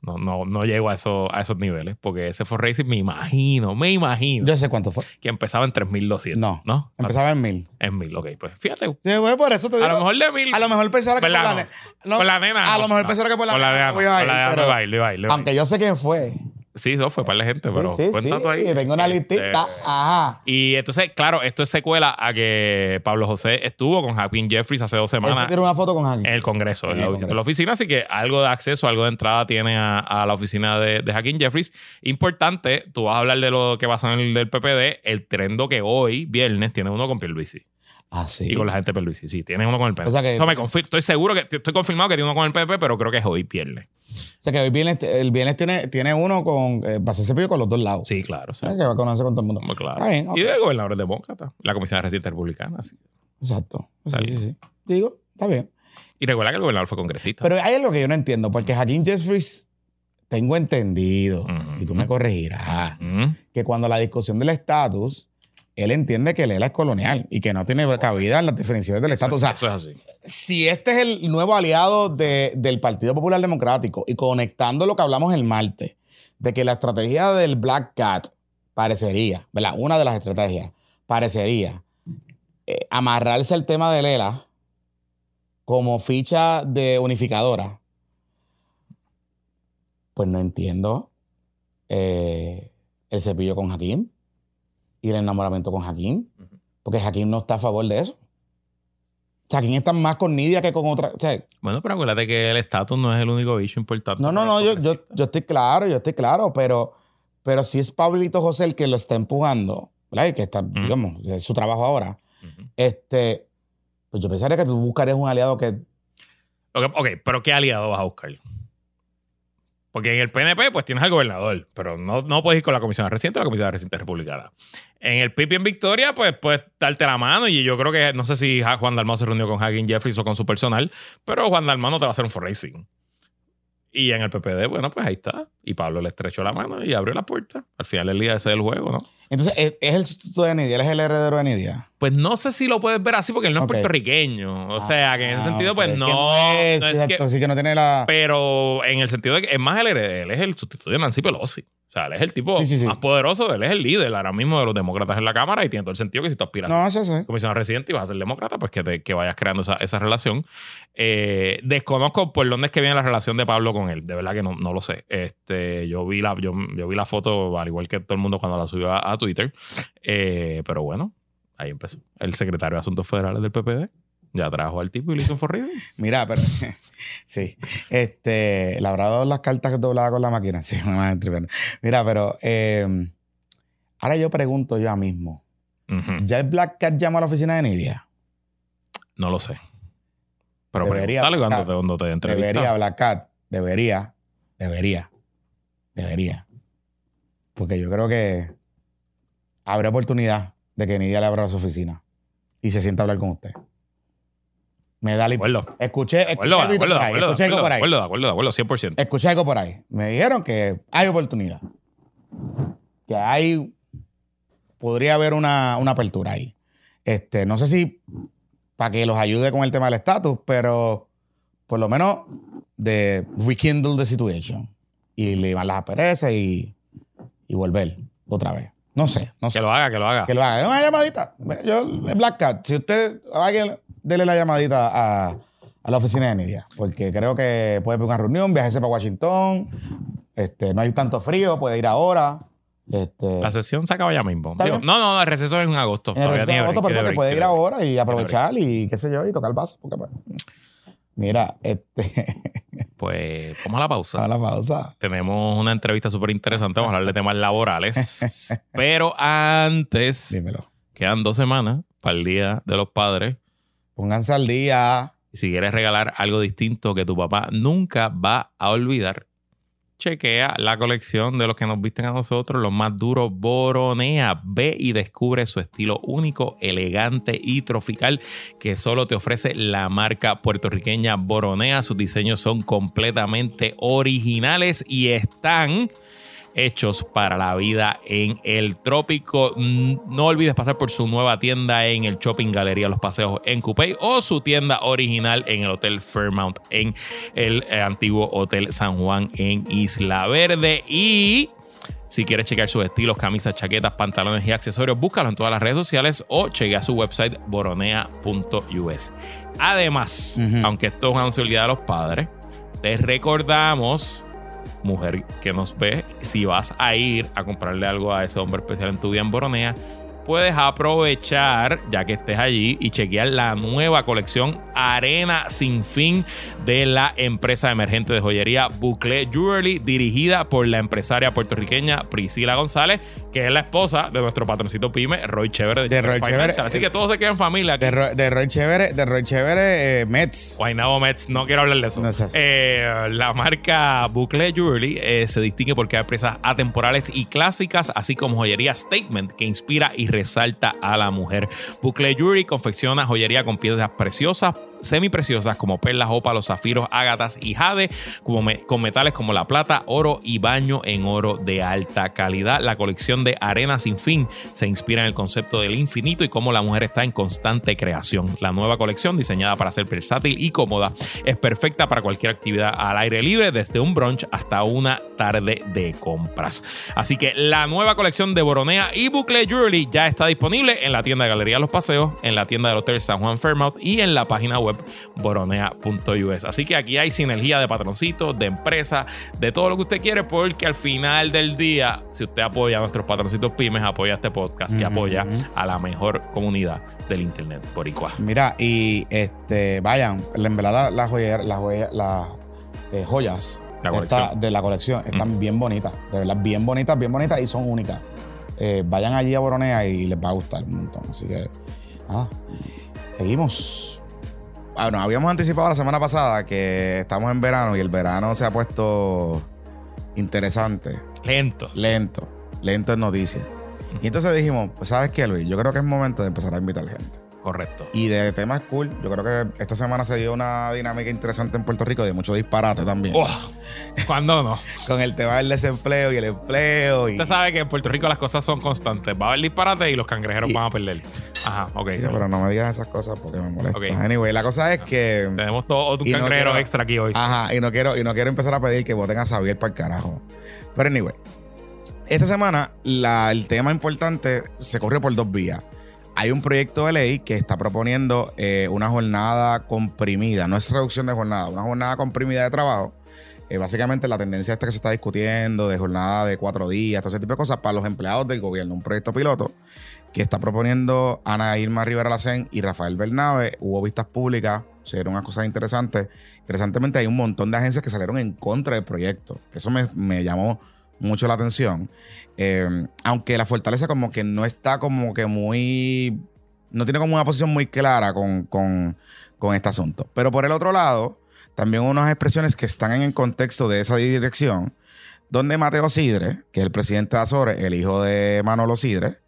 Speaker 1: no, no, no llego a, eso, a esos niveles, porque ese fundraising me imagino, me imagino
Speaker 2: Yo sé cuánto fue.
Speaker 1: que empezaba en 3.200.
Speaker 2: No.
Speaker 1: ¿No?
Speaker 2: Empezaba en mil.
Speaker 1: En 1.000, ok, pues fíjate.
Speaker 2: Sí, pues, por eso te digo.
Speaker 1: A lo mejor de 1.000.
Speaker 2: a lo mejor pensaba que por
Speaker 1: ¿Verdad?
Speaker 2: la,
Speaker 1: No.
Speaker 2: no,
Speaker 1: Con la nena.
Speaker 2: A lo mejor
Speaker 1: no.
Speaker 2: pensaron que por la
Speaker 1: Con la
Speaker 2: nena
Speaker 1: nena.
Speaker 2: no
Speaker 1: nena no baile, baile.
Speaker 2: Aunque yo sé quién fue.
Speaker 1: Sí, no, fue para la gente, pero
Speaker 2: sí, sí,
Speaker 1: cuenta
Speaker 2: sí.
Speaker 1: tú ahí.
Speaker 2: Tengo una
Speaker 1: Este,
Speaker 2: listita. Ajá.
Speaker 1: Y entonces, claro, esto es secuela a que Pablo José estuvo con Hakim Jeffries hace dos
Speaker 2: Él se
Speaker 1: semanas
Speaker 2: tiró una foto con Javi.
Speaker 1: en el Congreso, en la,
Speaker 2: el
Speaker 1: en
Speaker 2: Congreso.
Speaker 1: la oficina, así que algo de acceso, algo de entrada tiene a, a la oficina de, de Hakim Jeffries. Importante, tú vas a hablar de lo que pasó en el del PPD, el trendo que hoy, viernes, tiene uno con Pierluisi.
Speaker 2: Ah, sí.
Speaker 1: Y con la gente de Pierluisi. Sí, tiene uno con el PP.
Speaker 2: O sea que-
Speaker 1: Eso me confir- estoy seguro que estoy confirmado que tiene uno con el PP, pero creo que es hoy viernes.
Speaker 2: O sea que hoy viernes, el viernes tiene, tiene uno con. Eh, pasó cepillo con los dos lados.
Speaker 1: Sí, claro. sí.
Speaker 2: O sea, que va a conocer con todo el mundo.
Speaker 1: Muy claro.
Speaker 2: Bien, ok.
Speaker 1: Y del gobernador demócrata, la comisión de residente republicana. sí.
Speaker 2: Exacto. Sí, sí, sí. Digo, está bien.
Speaker 1: Y recuerda que el gobernador fue congresista.
Speaker 2: Pero hay algo que yo no entiendo, porque Hakim Jeffries, tengo entendido, y tú me corregirás, que cuando la discusión del estatus, él entiende que Lela es colonial y que no tiene cabida en las definiciones del estatus. O sea,
Speaker 1: Eso es así.
Speaker 2: si este es el nuevo aliado de- del Partido Popular Democrático y conectando lo que hablamos el martes, de que la estrategia del Black Cat parecería, ¿verdad? Una de las estrategias parecería eh, amarrarse al tema de Lela como ficha de unificadora. Pues no entiendo eh, el cepillo con Hakim y el enamoramiento con Hakim, porque Hakim no está a favor de eso. Hakim está más con Nidia que con otra. o sea,
Speaker 1: Bueno, pero acuérdate que el estatus no es el único bicho importante.
Speaker 2: no, no, no, yo, yo, estoy claro, yo estoy claro, pero, pero si es Pablito José el que lo está empujando, ¿verdad? Y que está, digamos, es su trabajo ahora, este, pues yo pensaría que tú buscarías un aliado que.
Speaker 1: Ok, ok, pero ¿qué aliado vas a buscar? Porque en el PNP, pues tienes al gobernador, pero no, no puedes ir con la comisión de residente o la comisión de residente republicana. En el PIB y en Victoria, pues puedes darte la mano y yo creo que, no sé si Juan Dalmau se reunió con Hagen Jeffries o con su personal, pero Juan Dalmau no te va a hacer un fundraising. Y en el PPD, bueno, pues ahí está. Y Pablo le estrechó la mano y abrió la puerta. Al final del día ese es el juego, ¿no?
Speaker 2: Entonces, es, es el sustituto de Nidia, él es el heredero de Nidia.
Speaker 1: Pues no sé si lo puedes ver así porque él no es puertorriqueño. O sea, que en ese
Speaker 2: Ah,
Speaker 1: sentido, pues no.
Speaker 2: no es,
Speaker 1: no es
Speaker 2: exacto,
Speaker 1: que-
Speaker 2: sí que no tiene la.
Speaker 1: pero en el sentido de que es más el heredero, él es el sustituto de Nancy Pelosi. O sea, él es el tipo
Speaker 2: Sí, sí, sí.
Speaker 1: más poderoso, él es el líder ahora mismo de los demócratas en la Cámara y tiene todo el sentido que si tú aspiras
Speaker 2: No, sí.
Speaker 1: a comisionado residente y vas a ser demócrata, pues que, te- que vayas creando esa, esa relación. Eh, desconozco por dónde es que viene la relación de Pablo con él. De verdad que no, no lo sé. Este, yo, vi la, yo, yo vi la foto, al igual que todo el mundo cuando la subió a, a Twitter. Eh, pero bueno, ahí empezó. El secretario de Asuntos Federales del PPD ya trajo al tipo y le hizo un forrido.
Speaker 2: Mira, pero sí. Este, le habrá dado las cartas dobladas con la máquina. Sí, me. Mira, pero eh, ahora yo pregunto yo mismo. ¿Ya el Black Cat llama a la oficina de Nidia?
Speaker 1: No lo sé. Pero
Speaker 2: Debería,
Speaker 1: cuando te, cuando te
Speaker 2: Debería. Black Cat. Debería. Debería. Debería. Porque yo creo que habrá oportunidad de que Nidia le abra su oficina y se sienta a hablar con usted. Me da
Speaker 1: acuerdo.
Speaker 2: Escuché, escuché algo por ahí. Escuché algo por ahí.
Speaker 1: de acuerdo, de acuerdo, 100%.
Speaker 2: Escuché algo por ahí. Me dijeron que hay oportunidad. Que hay. Podría haber una, una apertura ahí. Este, no sé si para que los ayude con el tema del estatus, pero por lo menos de rekindle the situation. Y le van las asperezas y, y volver otra vez. No sé, no sé.
Speaker 1: Que lo haga, que lo haga.
Speaker 2: Que lo haga. Una llamadita. Yo, Black Cat, si usted, alguien, dele la llamadita a, a la oficina de Nidia, porque creo que puede pedir una reunión, viajarse para Washington, este, no hay tanto frío, puede ir ahora. Este,
Speaker 1: La sesión se acaba ya mismo. No, no, el receso es en agosto.
Speaker 2: en el de
Speaker 1: tiene
Speaker 2: agosto,
Speaker 1: tiene
Speaker 2: que
Speaker 1: break,
Speaker 2: puede ir
Speaker 1: break.
Speaker 2: ahora y aprovechar y qué sé yo, y tocar base. Porque, pues, mira, este,
Speaker 1: Pues vamos a la pausa.
Speaker 2: a la pausa.
Speaker 1: Tenemos una entrevista súper interesante. Vamos a hablar de temas laborales. Pero antes,
Speaker 2: Dímelo.
Speaker 1: quedan dos semanas para el Día de los Padres.
Speaker 2: Pónganse al día.
Speaker 1: Si quieres regalar algo distinto que tu papá nunca va a olvidar, chequea la colección de los que nos visten a nosotros, los más duros, Boronea. Ve y descubre su estilo único, elegante y tropical que solo te ofrece la marca puertorriqueña Boronea. Sus diseños son completamente originales y están hechos para la vida en el trópico. Mm, No olvides pasar por su nueva tienda en el Shopping Galería Los Paseos en Coupey o su tienda original en el Hotel Fairmount en el eh, antiguo Hotel San Juan en Isla Verde. Y si quieres checar sus estilos, camisas, chaquetas, pantalones y accesorios, búscalo en todas las redes sociales o chequea su website boronea.us. Además, aunque esto es una ansiolidad de los padres, te recordamos mujer que nos ve, si vas a ir a comprarle algo a ese hombre especial en tu vida en Boronea, puedes aprovechar, ya que estés allí, y chequear la nueva colección Arena Sin Fin de la empresa emergente de joyería Bucle Jewelry, dirigida por la empresaria puertorriqueña Priscila González, que es la esposa de nuestro patroncito Pyme, Roy Chévere de,
Speaker 2: De Roy. Chévere.
Speaker 1: Así que todo se queda en familia. aquí.
Speaker 2: De, Roy- de Roy Chévere, de Roy Chévere, eh, Mets.
Speaker 1: Guaynabo Mets, no quiero hablar de eso.
Speaker 2: No es eso.
Speaker 1: Eh, la marca Bucle Jewelry eh, se distingue porque hay piezas atemporales y clásicas, así como joyería Statement que inspira y resalta a la mujer. Bucle Jewelry confecciona joyería con piezas preciosas semipreciosas como perlas, ópalos, zafiros, ágatas y jade, como con metales como la plata, oro y baño en oro de alta calidad. La colección de Arena Sin Fin se inspira en el concepto del infinito y cómo la mujer está en constante creación. La nueva colección, diseñada para ser versátil y cómoda, es perfecta para cualquier actividad al aire libre, desde un brunch hasta una tarde de compras. Así que la nueva colección de Boronea y Bucle Jewelry ya está disponible en la tienda de Galería Los Paseos, en la tienda del Hotel San Juan Fairmouth y en la página web boronea.us. Así que aquí hay sinergia de patroncitos, de empresa, de todo lo que usted quiere, porque al final del día, si usted apoya a nuestros patroncitos pymes, apoya este podcast y apoya a la mejor comunidad del internet por igual.
Speaker 2: Mira, y este, vayan, en verdad las joyas, las eh, joyas de la colección están bien bonitas, de verdad, bien bonitas, bien bonitas y son únicas. Eh, vayan allí a Boronea y les va a gustar un montón. Así que, ah, seguimos. Bueno, habíamos anticipado la semana pasada que estamos en verano y el verano se ha puesto interesante.
Speaker 1: Lento.
Speaker 2: Lento. Lento en noticias. Y entonces dijimos, pues sabes qué, Luis, yo creo que es momento de empezar a invitar gente.
Speaker 1: Correcto.
Speaker 2: Y de temas cool, yo creo que esta semana se dio una dinámica interesante en Puerto Rico de mucho disparate también.
Speaker 1: Oh, ¿Cuándo no?
Speaker 2: Con el tema del desempleo y el empleo. Y...
Speaker 1: Usted sabe que en Puerto Rico las cosas son constantes. Va a haber disparate y los cangrejeros van a perder. Ajá, ok.
Speaker 2: pero no me digas esas cosas porque me molesta. Anyway, la cosa es que.
Speaker 1: Tenemos todo otro cangrejero extra aquí hoy.
Speaker 2: Ajá, y no quiero, y no quiero empezar a pedir que voten a Xavier para el carajo. Pero anyway. Esta semana el tema importante se corrió por dos vías hay un proyecto de ley que está proponiendo eh, una jornada comprimida, no es reducción de jornada, una jornada comprimida de trabajo. Eh, básicamente la tendencia esta que se está discutiendo de jornada de cuatro días, todo ese tipo de cosas para los empleados del gobierno, un proyecto piloto que está proponiendo Ana Irma Rivera Lacén y Rafael Bernabe. Hubo vistas públicas, se dieron unas cosas interesantes. Interesantemente hay un montón de agencias que salieron en contra del proyecto, eso me llamó mucho la atención. Eh, aunque la fortaleza como que no está como que muy... No tiene como una posición muy clara con, con, con este asunto. Pero por el otro lado, también unas expresiones que están en el contexto de esa dirección, donde Mateo Sidre, que es el presidente de Azores, el hijo de Manolo Sidre,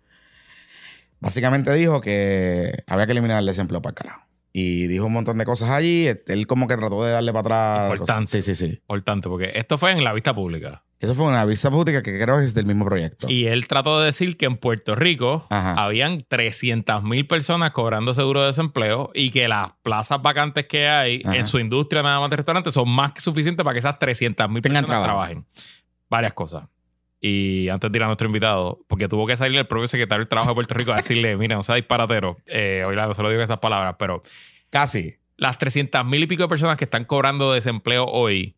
Speaker 2: básicamente dijo que había que eliminar el desempleo para el carajo y dijo un montón de cosas allí. Él como que trató de darle para
Speaker 1: atrás. Importante. Sí, sí, sí. Importante, porque esto fue en la vista pública.
Speaker 2: Eso fue una vista pública que creo que es del mismo proyecto.
Speaker 1: Y él trató de decir que en Puerto Rico habían 300 mil personas cobrando seguro de desempleo y que las plazas vacantes que hay en su industria nada más de restaurantes son más que suficientes para que esas 300 mil personas trabajen. Varias cosas. Y antes de ir a nuestro invitado, porque tuvo que salir el propio secretario del Trabajo de Puerto Rico a decirle, mira, no sea disparatero. Eh, hoy se lo digo esas palabras, pero...
Speaker 2: Casi.
Speaker 1: Las 300 mil y pico de personas que están cobrando desempleo hoy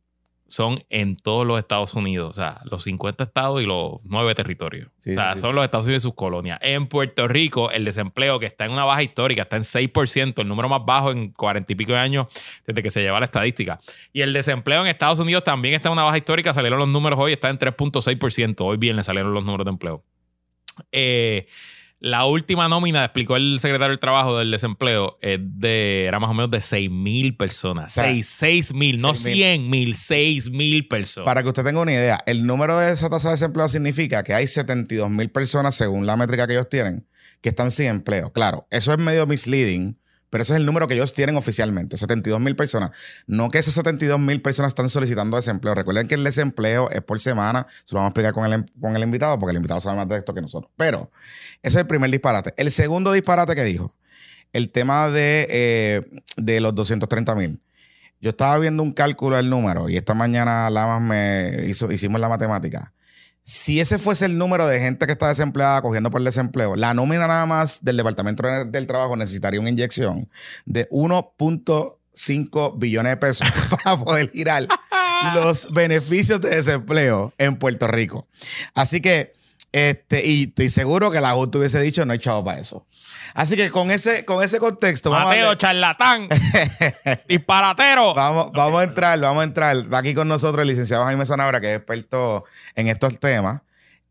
Speaker 1: son en todos los Estados Unidos, o sea, los 50 estados y los 9 territorios. o sea, son los Estados Unidos y sus colonias. En Puerto Rico, el desempleo que está en una baja histórica, está en 6%, el número más bajo en 40 y pico de años desde que se lleva la estadística. Y el desempleo en Estados Unidos también está en una baja histórica, salieron los números hoy, está en 3.6%, hoy viernes salieron los números de empleo. Eh, la última nómina, explicó el secretario del Trabajo del desempleo, es de, era más o menos de 6 mil personas. 6 mil, no 100 mil, 6 mil personas.
Speaker 2: Para que usted tenga una idea, el número de esa tasa de desempleo significa que hay 72 mil personas, según la métrica que ellos tienen, que están sin empleo. Claro, eso es medio misleading pero ese es el número que ellos tienen oficialmente, 72 mil personas. No que esas 72 mil personas están solicitando desempleo. Recuerden que el desempleo es por semana. Se lo vamos a explicar con el, con el invitado, porque el invitado sabe más de esto que nosotros. Pero eso es el primer disparate. El segundo disparate que dijo, el tema de, eh, de los 230 mil. Yo estaba viendo un cálculo del número y esta mañana Lamas me hizo, hicimos la matemática. Si ese fuese el número de gente que está desempleada cogiendo por el desempleo, la nómina nada más del Departamento del Trabajo necesitaría una inyección de 1.5 billones de pesos para poder girar los beneficios de desempleo en Puerto Rico. Así que este, y estoy seguro que la Junta tuviese dicho no hay chavo para eso. Así que con ese, con ese contexto.
Speaker 1: Mateo, charlatán, disparatero.
Speaker 2: Vamos, vamos a entrar, vamos a entrar. Está aquí con nosotros el licenciado Jaime Sanabra, que es experto en estos temas.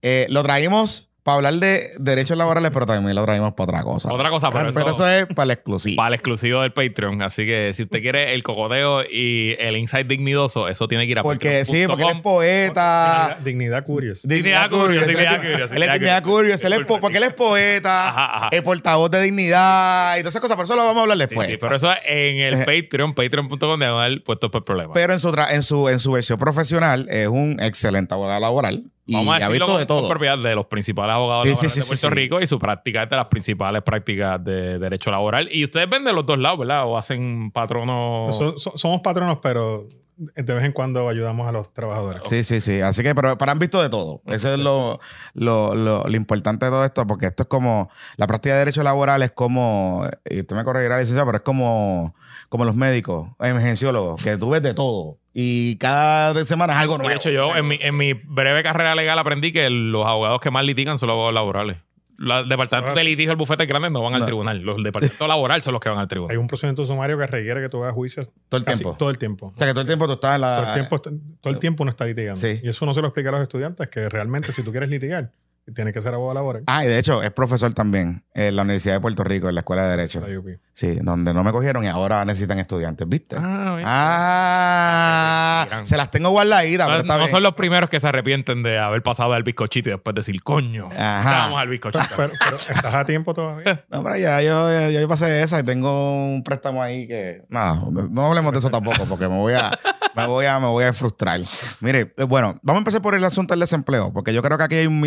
Speaker 2: Eh, lo traímos para hablar de derechos laborales, pero también lo traemos para otra cosa.
Speaker 1: Otra cosa, pero,
Speaker 2: pero eso, es para el exclusivo.
Speaker 1: Para el exclusivo del Patreon. Así que si usted quiere el cocoteo y el insight dignidoso, eso tiene que ir a
Speaker 2: Porque sí, porque él es poeta.
Speaker 3: Dignidad, Curious.
Speaker 1: Dignidad Curious, Dignidad Curious.
Speaker 2: Él es Dignidad Curious. Él es po- porque él es poeta,
Speaker 1: Ajá, ajá.
Speaker 2: es portavoz de dignidad y todas esas cosas. Pero eso lo vamos a hablar después.
Speaker 1: sí, pero eso es en el Patreon, patreon.com diagonal puestos por problemas.
Speaker 2: Pero en su, tra- en, su, en su versión profesional es un excelente abogado laboral y
Speaker 1: Vamos a
Speaker 2: ha
Speaker 1: decirlo
Speaker 2: visto
Speaker 1: con,
Speaker 2: de
Speaker 1: con
Speaker 2: todo.
Speaker 1: propiedad de los principales abogados
Speaker 2: Sí,
Speaker 1: laborales
Speaker 2: sí,
Speaker 1: de Puerto
Speaker 2: sí, sí.
Speaker 1: Rico y su práctica es de las principales prácticas de derecho laboral. Y ustedes ven de los dos lados, ¿verdad? O hacen patronos.
Speaker 3: So- so- somos patronos, pero de vez en cuando ayudamos a los trabajadores.
Speaker 2: Sí, sí, sí. Así que, pero, pero han visto de todo. Eso es lo, lo, lo, lo importante de todo esto, porque esto es como, la práctica de derecho laboral es como, y usted me corregirá, licenciado, pero es como, como los médicos, emergenciólogos, que tú ves de todo. Y cada semana es algo nuevo.
Speaker 1: De hecho, yo en mi, en mi breve carrera legal aprendí que los abogados que más litigan son los abogados laborales. Los departamentos
Speaker 3: Ah,
Speaker 1: de litigio del bufete grande no van al tribunal. Los departamentos laboral son los que van al
Speaker 3: Hay
Speaker 1: tribunal.
Speaker 3: un procedimiento sumario que requiere que tú hagas juicios
Speaker 2: Todo el
Speaker 3: casi
Speaker 2: tiempo.
Speaker 3: todo el tiempo.
Speaker 2: O sea, que todo el tiempo tú estás en la...
Speaker 3: Todo el tiempo, todo el tiempo uno está litigando.
Speaker 2: Sí.
Speaker 3: Y eso no se lo explica a los estudiantes, que realmente si tú quieres litigar, tienes que ser abogado laboral.
Speaker 2: Ah, y de hecho, es profesor también en la Universidad de Puerto Rico, en la Escuela de Derecho.
Speaker 3: La UP.
Speaker 2: Sí, donde no me cogieron y ahora necesitan estudiantes, ¿viste?
Speaker 1: Ah, bien.
Speaker 2: Ah, se las tengo guardaditas, pero
Speaker 1: no,
Speaker 2: está
Speaker 1: no
Speaker 2: bien.
Speaker 1: son los primeros que se arrepienten de haber pasado al bizcochito y después decir, coño,
Speaker 2: Ajá.
Speaker 1: vamos al bizcochito.
Speaker 3: Pero, pero estás a tiempo todavía.
Speaker 2: No, pero ya yo, ya yo pasé esa y tengo un préstamo ahí que. Nada, no hablemos de eso tampoco, porque me voy a, me voy a, me voy a frustrar. Mire, eh, bueno, vamos a empezar por el asunto del desempleo, porque yo creo que aquí hay un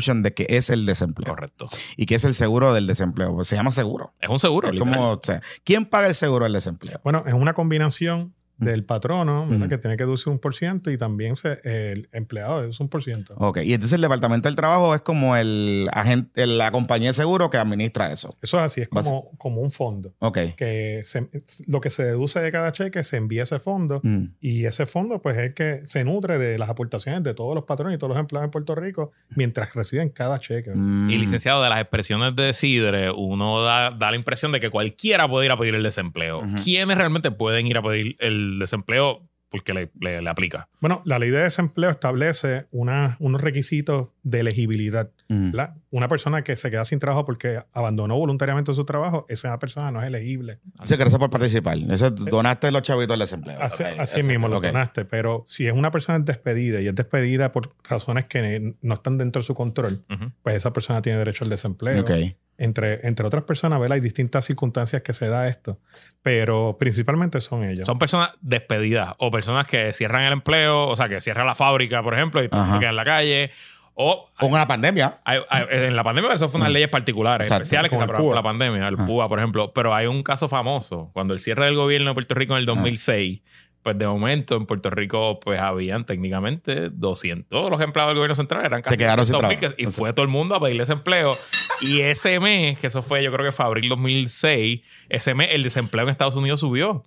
Speaker 2: de que es el desempleo
Speaker 1: Correcto.
Speaker 2: y que es el seguro del desempleo. Pues se llama seguro.
Speaker 1: Es un seguro,
Speaker 2: Es como, o sea, ¿quién paga el seguro del desempleo?
Speaker 3: Bueno, es una combinación del patrono, que tiene que deducir un por ciento y también se- el empleado deduce un por ciento.
Speaker 2: Ok, y entonces el departamento del trabajo es como el agente, la compañía de seguro que administra eso.
Speaker 3: Eso es así, es como, como un fondo.
Speaker 2: Ok.
Speaker 3: Que se- lo que se deduce de cada cheque se envía a ese fondo
Speaker 2: Mm.
Speaker 3: y ese fondo pues es el que se nutre de las aportaciones de todos los patrones y todos los empleados en Puerto Rico mientras reciben cada cheque.
Speaker 2: Mm.
Speaker 1: Y licenciado, de las expresiones de Sidre, uno da, da la impresión de que cualquiera puede ir a pedir el desempleo.
Speaker 2: Ujú.
Speaker 1: ¿Quiénes realmente pueden ir a pedir el desempleo porque le, le- le aplica?
Speaker 3: Bueno, la ley de desempleo establece una- unos requisitos de elegibilidad.
Speaker 2: Mm.
Speaker 3: ¿verdad? Una persona que se queda sin trabajo porque abandonó voluntariamente su trabajo, esa persona no es elegible.
Speaker 2: Sí, gracias por participar. Eso, donaste los chavitos del desempleo.
Speaker 3: Así,
Speaker 2: Ok,
Speaker 3: así mismo lo donaste, pero si es una persona despedida y es despedida por razones que no están dentro de su control, pues esa persona tiene derecho al desempleo.
Speaker 2: Ok.
Speaker 3: Entre, entre otras personas, ¿verdad? Hay distintas circunstancias que se da esto, pero principalmente son ellas.
Speaker 1: Son personas despedidas o personas que cierran el empleo, o sea, que cierran la fábrica, por ejemplo, y se quedan en la calle. O
Speaker 2: Con una pandemia.
Speaker 1: hay- hay- en la pandemia eso fue unas
Speaker 2: Mm.
Speaker 1: leyes particulares,
Speaker 2: Exacto.
Speaker 1: especiales que se aprobaron por la pandemia, el
Speaker 2: Ah.
Speaker 1: PUA, por ejemplo. Pero hay un caso famoso, cuando el cierre del gobierno de Puerto Rico en el 2006, pues de momento en Puerto Rico pues habían técnicamente 200. Todos los empleados del gobierno central eran casi
Speaker 2: quedaron sin
Speaker 1: 200.000
Speaker 2: trabajo.
Speaker 1: y fue todo el mundo a pedirle desempleo. Y ese mes, que eso fue yo creo que fue abril 2006, ese mes el desempleo en Estados Unidos subió.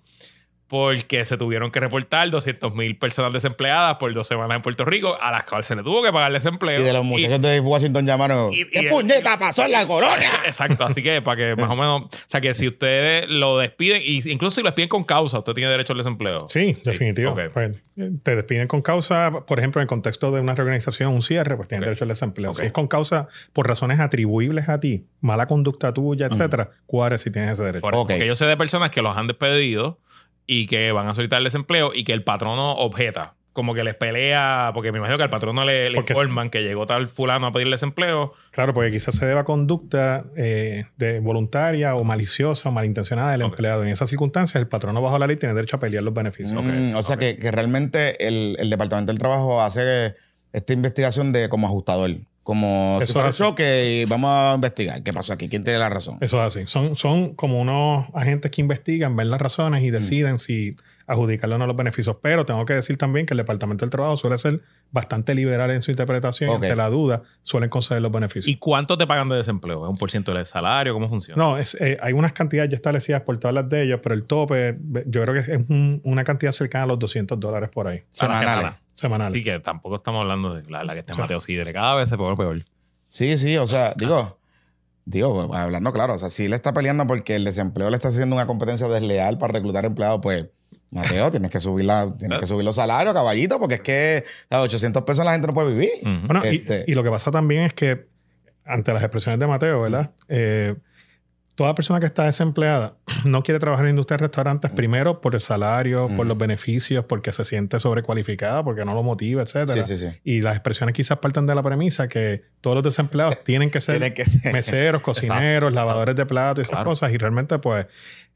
Speaker 1: Porque se tuvieron que reportar 200 mil personas desempleadas por dos semanas en Puerto Rico, a las cuales se le tuvo que pagar desempleo.
Speaker 2: Y de los muchachos de Washington llamaron.
Speaker 1: y-
Speaker 2: ¿Qué
Speaker 1: y-
Speaker 2: puñeta pasó en la colonia?
Speaker 1: Exacto, así que para que más o menos, o sea que si ustedes lo despiden, y incluso si lo despiden con causa, usted tiene derecho al desempleo.
Speaker 3: Sí, definitivo.
Speaker 1: ok.
Speaker 3: Pues, te despiden con causa, por ejemplo, en el contexto de una reorganización, un cierre, pues tienes
Speaker 1: Ok.
Speaker 3: derecho al desempleo. Si es con causa por razones atribuibles a ti, mala conducta tuya, etcétera, cuadre si tienes ese derecho.
Speaker 1: Porque yo sé de personas que los han despedido y que van a solicitar el desempleo y que el patrono objeta. Como que les pelea, porque me imagino que al patrono le, informan que llegó tal fulano a pedirle desempleo.
Speaker 3: Claro, porque quizás se deba a conducta eh, de voluntaria o maliciosa o malintencionada del empleado. En esas circunstancias, el patrono bajo la ley tiene derecho a pelear los beneficios.
Speaker 2: Mm, o sea que, que realmente el, el Departamento del Trabajo hace esta investigación de como ajustador. Como si
Speaker 3: Eso
Speaker 2: fuera
Speaker 3: es así.
Speaker 2: choque y vamos a investigar qué pasó aquí, quién tiene la razón.
Speaker 3: Eso es así. Son, son como unos agentes que investigan, ven las razones
Speaker 2: Mm.
Speaker 3: y deciden si adjudicarle o no los beneficios. Pero tengo que decir también que el Departamento del Trabajo suele ser bastante liberal en su interpretación.
Speaker 2: Ok.
Speaker 3: Ante la duda, suelen conceder los beneficios.
Speaker 1: ¿Y cuánto te pagan de desempleo? ¿Es un por ciento del salario? ¿Cómo funciona?
Speaker 3: No, es, eh, hay unas cantidades ya establecidas por todas las de ellos, pero el tope, yo creo que es un- una cantidad cercana a los 200 dólares por ahí,
Speaker 2: Semanales.
Speaker 1: Semana.
Speaker 3: semanal.
Speaker 1: Así que tampoco estamos hablando de la, la que
Speaker 3: Sí.
Speaker 1: Mateo Sidre. Cada vez se pone peor.
Speaker 2: Sí, sí, o sea, digo, digo, hablando claro, o sea, si le está peleando porque el desempleo le está haciendo una competencia desleal para reclutar empleados, pues, Mateo, tienes que subir la, tienes que subir los salarios, caballito, porque es que a 800 pesos la gente no puede vivir.
Speaker 1: Ujú.
Speaker 3: Bueno, y-
Speaker 2: Este-
Speaker 3: y, lo que pasa también es que ante las expresiones de Mateo, ¿verdad? Eh, toda persona que está desempleada no quiere trabajar en industria de restaurantes primero por el salario, por los beneficios, porque se siente sobrecualificada, porque no lo motiva, etcétera.
Speaker 2: Sí, sí, sí.
Speaker 3: Y las expresiones quizás parten de la premisa que todos los desempleados tienen que ser,
Speaker 2: Tiene que ser.
Speaker 3: meseros, cocineros,
Speaker 1: Exacto,
Speaker 3: lavadores de platos y esas
Speaker 1: Claro.
Speaker 3: cosas. Y realmente, pues,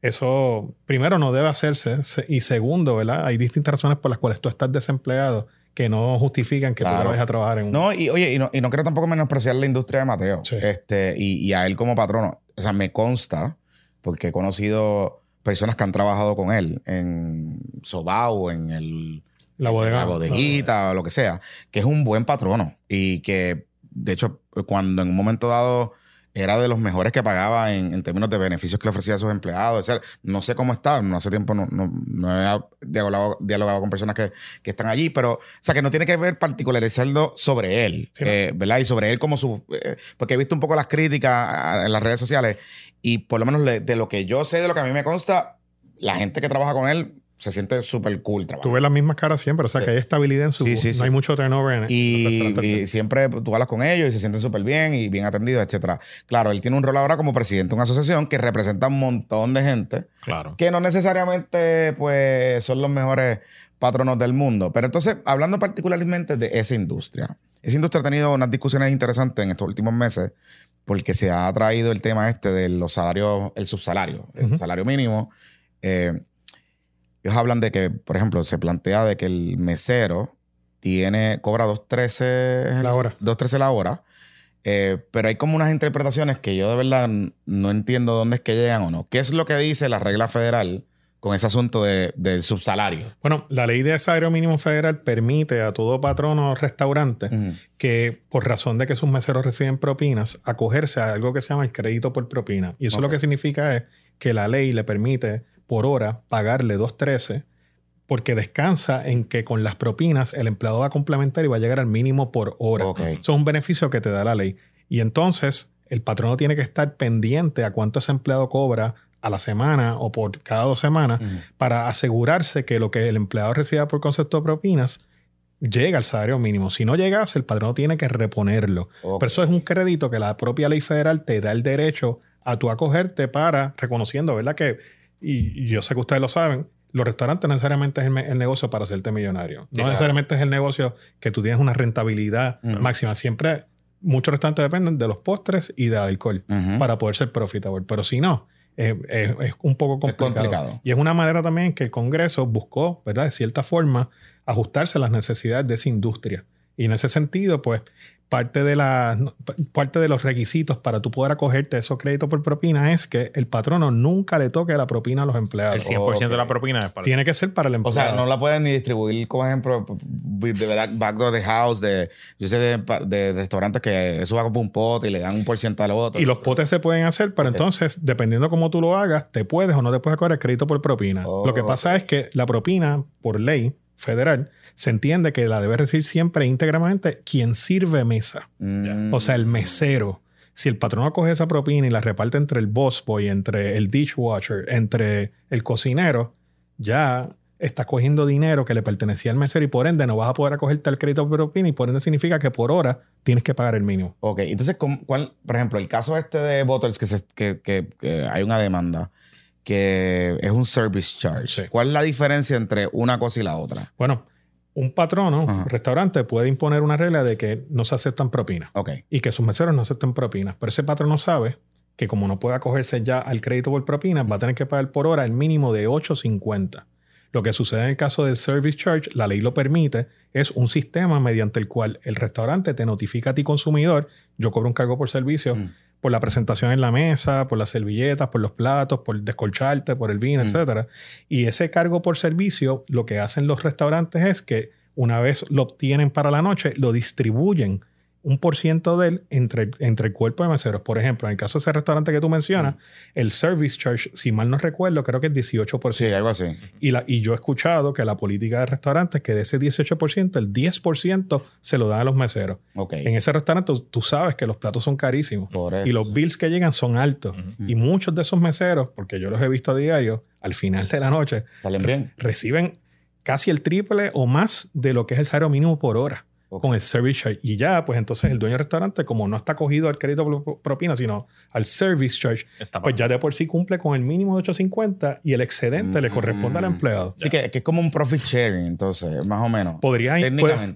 Speaker 3: eso primero no debe hacerse. se- Y segundo, ¿verdad? Hay distintas razones por las cuales tú estás desempleado que no justifican que tú
Speaker 2: Claro.
Speaker 3: te vayas a trabajar en un...
Speaker 2: No, y oye, y no, y no quiero tampoco menospreciar la industria de Mateo.
Speaker 3: Sí.
Speaker 2: Este, y, y a él como patrono. O sea, me consta, porque he conocido personas que han trabajado con él en Sobao, en el
Speaker 3: la bodega.
Speaker 2: la bodeguita o lo que sea, que es un buen patrono y que, de hecho, cuando en un momento dado era de los mejores que pagaba en, en términos de beneficios que le ofrecía a sus empleados. O sea, no sé cómo está, no hace tiempo no, no, no he dialogado, dialogado con personas que, que están allí, pero, o sea, que no tiene que ver particularizarlo sobre él,
Speaker 3: Sí,
Speaker 2: eh, ¿verdad? Y sobre él como su... eh, porque he visto un poco las críticas en las redes sociales y por lo menos de lo que yo sé, de lo que a mí me consta, la gente que trabaja con él se siente súper cool
Speaker 3: Tú
Speaker 2: trabajando.
Speaker 3: ves las mismas caras siempre, o sea,
Speaker 2: Sí.
Speaker 3: que hay estabilidad en su...
Speaker 2: Sí, sí,
Speaker 3: no hay mucho turnover en
Speaker 2: Y, y siempre tú hablas con ellos y se sienten súper bien y bien atendidos, etcétera. Claro, él tiene un rol ahora como presidente de una asociación que representa a un montón de gente
Speaker 1: Claro.
Speaker 2: que no necesariamente pues son los mejores patronos del mundo. Pero entonces, hablando particularmente de esa industria, esa industria ha tenido unas discusiones interesantes en estos últimos meses porque se ha traído el tema este de los salarios, el subsalario, el salario mínimo. Eh, ellos hablan de que, por ejemplo, se plantea de que el mesero tiene, cobra 2.13
Speaker 3: La hora.
Speaker 2: 2.13 la hora. Eh, pero hay como unas interpretaciones que yo de verdad no entiendo dónde es que llegan o no. ¿Qué es lo que dice la regla federal con ese asunto de- del subsalario?
Speaker 3: Bueno, la ley de salario mínimo federal permite a todo patrono o restaurante que, por razón de que sus meseros reciben propinas, acogerse a algo que se llama el crédito por propina. Y eso lo que significa es que la ley le permite por hora pagarle 2.13 porque descansa en que con las propinas el empleado va a complementar y va a llegar al mínimo por hora. Eso es un beneficio que te da la ley. Y entonces el patrono tiene que estar pendiente a cuánto ese empleado cobra a la semana o por cada dos semanas para asegurarse que lo que el empleado reciba por concepto de propinas llega al salario mínimo. Si no llegase, el patrono tiene que reponerlo. Pero eso es un crédito que la propia ley federal te da el derecho a tu acogerte para, reconociendo, ¿verdad? Que, y, y yo sé que ustedes lo saben, los restaurantes no necesariamente es el, negocio para hacerte millonario. No
Speaker 2: claro.
Speaker 3: necesariamente es el negocio que tú tienes una rentabilidad máxima. Siempre, muchos restaurantes dependen de los postres y del alcohol para poder ser profitable. Pero si no, es, es- es un poco complicado. Y es una manera también que el Congreso buscó, ¿verdad? De cierta forma, ajustarse a las necesidades de esa industria. Y en ese sentido, pues, parte de, la, parte de los requisitos para tú poder acogerte a esos créditos por propina es que el patrono nunca le toque la propina a los
Speaker 1: El
Speaker 3: empleados.
Speaker 1: 100% de la propina es para
Speaker 3: Tiene que ser para el
Speaker 2: O
Speaker 3: empleado.
Speaker 2: sea, no la pueden ni distribuir, como ejemplo, de verdad, backdoor de house, de, yo sé de, de restaurantes que eso va como un pote y le dan un por ciento al otro.
Speaker 3: Y los potes se pueden hacer, pero entonces, dependiendo cómo tú lo hagas, te puedes o no te puedes cobrar el crédito por propina.
Speaker 2: Oh,
Speaker 3: lo que pasa
Speaker 2: ok.
Speaker 3: es que la propina, por ley federal, se entiende que la debe recibir siempre íntegramente quien sirve mesa.
Speaker 2: Mm.
Speaker 3: O sea, el mesero. Si el patrón coge esa propina y la reparte entre el boss boy, entre el dishwasher, entre el cocinero, ya estás cogiendo dinero que le pertenecía al mesero y por ende no vas a poder acogerte el crédito por propina y por ende significa que por hora tienes que pagar el mínimo.
Speaker 2: Ok, entonces, ¿cómo- cuál, por ejemplo, el caso este de Bottles, que, se- que, que- que hay una demanda, que es un service charge.
Speaker 3: Sí.
Speaker 2: ¿Cuál es la diferencia entre una cosa y la otra?
Speaker 3: Bueno, un patrono,
Speaker 2: Ajá.
Speaker 3: un restaurante puede imponer una regla de que no se aceptan propinas
Speaker 2: Ok.
Speaker 3: y que sus meseros no acepten propinas, pero ese patrono sabe que como no puede acogerse ya al crédito por propinas, va a tener que pagar por hora el mínimo de 8.50. Lo que sucede en el caso del service charge, la ley lo permite, es un sistema mediante el cual el restaurante te notifica a ti consumidor, yo cobro un cargo por servicio,
Speaker 2: Mm.
Speaker 3: Por la presentación en la mesa, por las servilletas, por los platos, por descolcharte, por el vino,
Speaker 2: Mm.
Speaker 3: etcétera. Y ese cargo por servicio, lo que hacen los restaurantes es que una vez lo obtienen para la noche, lo distribuyen un por ciento de él entre, entre el cuerpo de meseros. Por ejemplo, en el caso de ese restaurante que tú mencionas, el service charge, si mal no recuerdo, creo que es 18%.
Speaker 2: Sí, algo así.
Speaker 3: Y, la, y yo he escuchado que la política de restaurantes es que de ese 18%, el 10% se lo dan a los meseros.
Speaker 2: Ok.
Speaker 3: En ese restaurante tú, tú sabes que los platos son carísimos.
Speaker 2: Eso.
Speaker 3: Y los bills que llegan son altos. Y muchos de esos meseros, porque yo los he visto a diario, al final de la noche,
Speaker 2: Salen bien.
Speaker 3: reciben casi el triple o más de lo que es el salario mínimo por hora. Con el service charge. Y ya, pues entonces el dueño del restaurante, como no está cogido al crédito propina, sino al service charge,
Speaker 1: Está
Speaker 3: pues ya de por sí cumple con el mínimo de 850 y el excedente le corresponde al
Speaker 2: Mm.
Speaker 3: empleado.
Speaker 2: Así que, que es como un profit sharing, entonces, más o menos.
Speaker 3: Podría,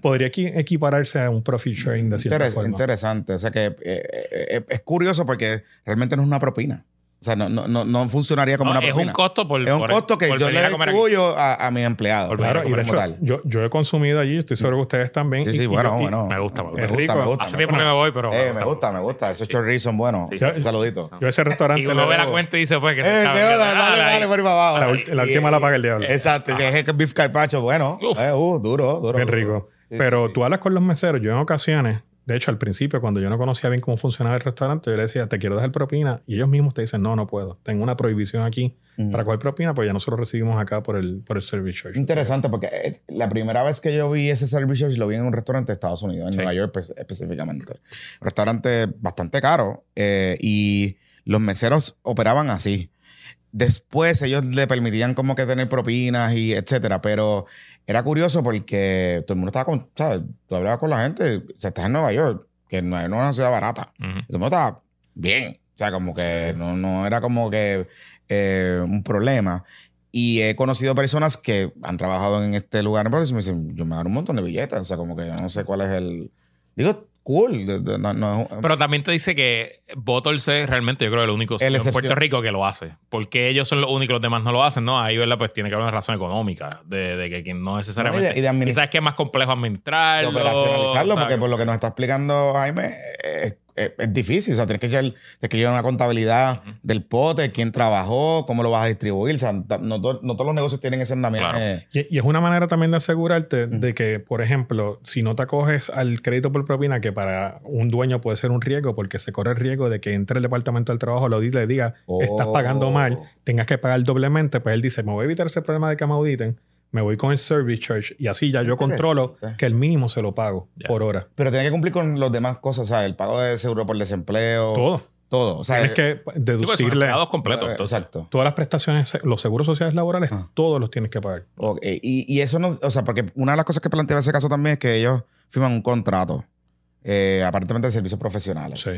Speaker 3: podría equi- equipararse a un profit sharing de cierta
Speaker 2: Interes-
Speaker 3: forma.
Speaker 2: interesante. O sea que eh, eh, eh, es curioso porque realmente no es una propina. O sea, no, no, no, no funcionaría como
Speaker 1: No,
Speaker 2: una
Speaker 1: es
Speaker 2: propina.
Speaker 1: un costo por
Speaker 2: Es un
Speaker 1: por-
Speaker 2: costo que yo le distribuyo a, a mi empleado.
Speaker 1: Por
Speaker 3: Claro, y de hecho, yo, yo he consumido allí, estoy seguro que ustedes también.
Speaker 2: Sí, sí,
Speaker 3: y
Speaker 2: bueno,
Speaker 3: yo- y-
Speaker 2: bueno.
Speaker 1: Me gusta, me gusta.
Speaker 3: Es
Speaker 2: Me gusta,
Speaker 3: rico.
Speaker 2: me gusta.
Speaker 1: Hace tiempo que me voy, pero.
Speaker 2: Eh, me gusta, me gusta. Esos chorizo son buenos.
Speaker 1: Sí, sí,
Speaker 2: Un saludito.
Speaker 3: Yo ese restaurante.
Speaker 1: Y uno ve la cuenta y dice, pues, que
Speaker 2: Eh,
Speaker 1: se está
Speaker 2: dale, dale,
Speaker 1: Dale,
Speaker 2: por ahí para abajo.
Speaker 3: La, última la paga el diablo.
Speaker 2: Exacto. que Es que beef carpaccio, bueno.
Speaker 1: Uf.
Speaker 2: Eh, uh, duro, duro.
Speaker 3: Bien rico.
Speaker 2: Sí,
Speaker 3: Pero
Speaker 2: sí, sí.
Speaker 3: tú hablas con los meseros. Yo en ocasiones, de hecho, al principio, cuando yo no conocía bien cómo funcionaba el restaurante, yo le decía, te quiero dejar propina. Y ellos mismos te dicen, no, no puedo. Tengo una prohibición aquí para coger propina, pues ya nosotros recibimos acá por el, por el service charge.
Speaker 2: Interesante porque eh, la primera vez que yo vi ese service charge lo vi en un restaurante de Estados Unidos, en
Speaker 1: Sí.
Speaker 2: Nueva York espe- específicamente. Un restaurante bastante caro eh, y los meseros operaban así. Después ellos le permitían como que tener propinas y etcétera, pero era curioso porque todo el mundo estaba con, ¿sabes? Tú hablabas con la gente, o sea, estás en Nueva York, que no es una ciudad barata. Todo el mundo estaba bien. O sea, como que no, no era como que eh, un problema. Y he conocido personas que han trabajado en este lugar y me dicen, yo me gano un montón de billetes. O sea, como que yo no sé cuál es el... Digo, cool. de- de- no- no
Speaker 1: Pero también te dice que Bottles es realmente, yo creo, el único sitio en. Puerto Rico que lo hace. Porque ellos son los únicos, los demás no lo hacen, ¿no? Ahí, ¿verdad? Pues tiene que haber una razón económica de, de que quien no necesariamente.
Speaker 2: No, y de- y de
Speaker 1: Quizás que es más complejo
Speaker 2: de
Speaker 1: administrarlo.
Speaker 2: operacionalizarlo,
Speaker 1: o sea,
Speaker 2: porque por lo que nos está explicando Jaime, es, es- es difícil. O sea, tienes que echar, tienes que llevar una contabilidad del pote, quién trabajó, cómo lo vas a distribuir. O sea, no, to- no todos los negocios tienen ese andamiaje.
Speaker 3: Y, y es una manera también de asegurarte de que, por ejemplo, si no te acoges al crédito por propina, que para un dueño puede ser un riesgo, porque se corre el riesgo de que entre el departamento del trabajo, lo audite y le diga, estás pagando
Speaker 2: Oh.
Speaker 3: mal, tengas que pagar doblemente, pues él dice, me voy a evitar ese problema de que me auditen, me voy con el service charge y así ya yo controlo que el mínimo se lo pago
Speaker 1: Ya.
Speaker 3: por hora.
Speaker 2: Pero tiene que cumplir con las demás cosas, o sea, el pago de seguro por desempleo.
Speaker 3: Todo.
Speaker 2: Todo. O sea,
Speaker 3: Tienes que
Speaker 1: Sí, pues
Speaker 3: deducirle
Speaker 1: empleados completos.
Speaker 2: eh,
Speaker 1: entonces.
Speaker 2: Exacto.
Speaker 3: todas las prestaciones, los seguros sociales laborales,
Speaker 2: Ah.
Speaker 3: todos los tienes que pagar.
Speaker 2: Ok, Y, y eso no, o sea, porque una de las cosas que planteaba ese caso también es que ellos firman un contrato, eh, aparentemente de servicios profesionales.
Speaker 3: Sí.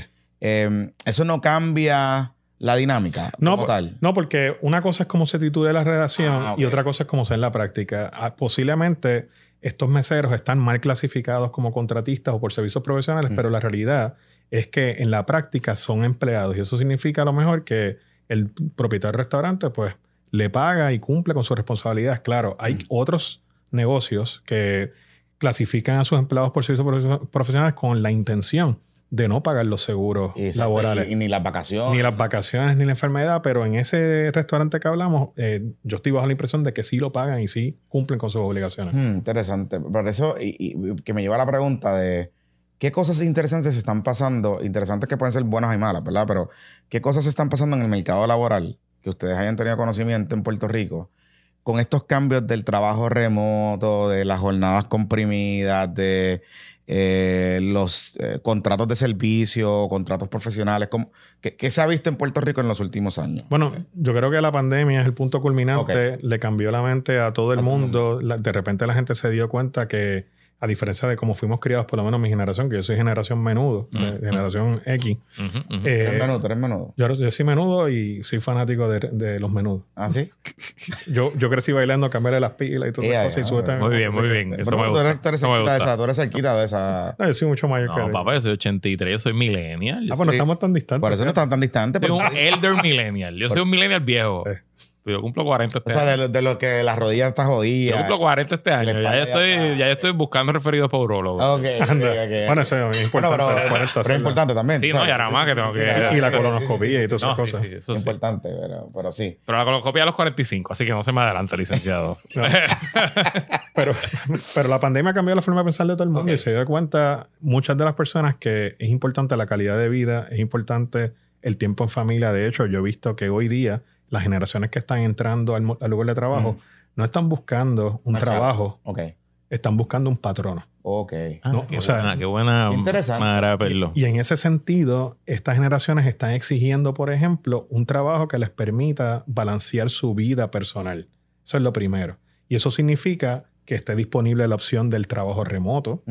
Speaker 2: Eh, eso no cambia la dinámica
Speaker 3: No,
Speaker 2: como
Speaker 3: po-
Speaker 2: tal.
Speaker 3: no, porque una cosa es cómo se titule la redacción
Speaker 2: Ah,
Speaker 3: y otra cosa es cómo sea en la práctica. Ah, posiblemente estos meseros están mal clasificados como contratistas o por servicios profesionales,
Speaker 2: Mm.
Speaker 3: pero la realidad es que en la práctica son empleados y eso significa a lo mejor que el propietario del restaurante pues le paga y cumple con sus responsabilidades. Claro, hay
Speaker 2: Mm.
Speaker 3: otros negocios que clasifican a sus empleados por servicios profesio- profesionales con la intención de no pagar los seguros
Speaker 2: Exacto,
Speaker 3: laborales.
Speaker 2: Y, y ni las vacaciones.
Speaker 3: Ni las vacaciones ni la enfermedad, pero en ese restaurante que hablamos, eh, yo estoy bajo la impresión de que sí lo pagan y sí cumplen con sus obligaciones.
Speaker 2: Hmm, interesante. Por eso, y, y- que me lleva a la pregunta de qué cosas interesantes se están pasando, interesantes que pueden ser buenas y malas, ¿verdad? Pero qué cosas están pasando en el mercado laboral que ustedes hayan tenido conocimiento en Puerto Rico con estos cambios del trabajo remoto, de las jornadas comprimidas, de eh, los eh, contratos de servicio, contratos profesionales. ¿Cómo- qué, qué se ha visto en Puerto Rico en los últimos años?
Speaker 3: Bueno, yo creo que la pandemia es el punto culminante, le cambió la mente a todo el
Speaker 2: A todo el
Speaker 3: mundo. La- de repente la gente se dio cuenta que, a diferencia de cómo fuimos criados, por lo menos mi generación, que yo soy generación menudo, de-
Speaker 1: Mm.
Speaker 3: generación X,
Speaker 1: Ujú, ujú.
Speaker 3: eh,
Speaker 2: ¿Eres menudo? ¿Eres menudo?
Speaker 3: yo, yo soy menudo y soy fanático de, de los menudos.
Speaker 2: ¿Ah, sí?
Speaker 3: Yo, yo crecí bailando, cambiarle las pilas y todas esas cosas y súbete-
Speaker 1: Muy bien, muy bien. Eso
Speaker 2: Pero
Speaker 1: me
Speaker 2: tú
Speaker 1: gusta.
Speaker 2: eres, tú eres cerquita de esa, tú eres cerquita de esa.
Speaker 3: No, yo soy mucho mayor que
Speaker 1: No,
Speaker 3: él.
Speaker 1: papá, yo soy 83, yo soy millennial. Yo
Speaker 3: Ah, pues no estamos tan distantes.
Speaker 2: Por eso no están tan distantes.
Speaker 1: soy un elder millennial. Yo soy un millennial viejo. Yo cumplo 40 este
Speaker 2: O sea,
Speaker 1: año.
Speaker 2: de lo, de lo que las rodillas están
Speaker 1: Yo
Speaker 2: jodidas.
Speaker 1: cumplo 40 este año. Ya, yo estoy,
Speaker 2: ya
Speaker 1: yo estoy buscando referidos para urólogos.
Speaker 2: Ah, ok, ok,
Speaker 3: Anda.
Speaker 2: ok.
Speaker 3: Bueno, eso es importante.
Speaker 2: Bueno, pero,
Speaker 3: 40
Speaker 2: pero es importante también.
Speaker 1: Sí,
Speaker 2: tú
Speaker 1: no,
Speaker 2: sabes.
Speaker 1: y ahora más que tengo que-
Speaker 3: Y la
Speaker 2: sí, sí,
Speaker 3: colonoscopia y todas esas
Speaker 1: No,
Speaker 3: cosas.
Speaker 1: sí, eso
Speaker 2: Es
Speaker 1: sí.
Speaker 2: importante, pero, pero sí.
Speaker 1: Pero la colonoscopia a los 45, así que no se me adelante, licenciado.
Speaker 3: Pero, pero la pandemia cambió la forma de pensar de todo el mundo y se dio cuenta muchas de las personas que es importante la calidad de vida, es importante el tiempo en familia. De hecho, yo he visto que hoy día las generaciones que están entrando al, lugar de trabajo
Speaker 2: Ujú.
Speaker 3: no están buscando un trabajo,
Speaker 2: Ok.
Speaker 3: están buscando un patrono.
Speaker 2: Ok.
Speaker 1: Ah,
Speaker 3: No,
Speaker 1: qué,
Speaker 3: o sea,
Speaker 1: buena, qué buena
Speaker 2: interesante.
Speaker 1: manera de verlo.
Speaker 3: Y en ese sentido, estas generaciones están exigiendo, por ejemplo, un trabajo que les permita balancear su vida personal. Eso es lo primero. Y eso significa que esté disponible la opción del trabajo remoto,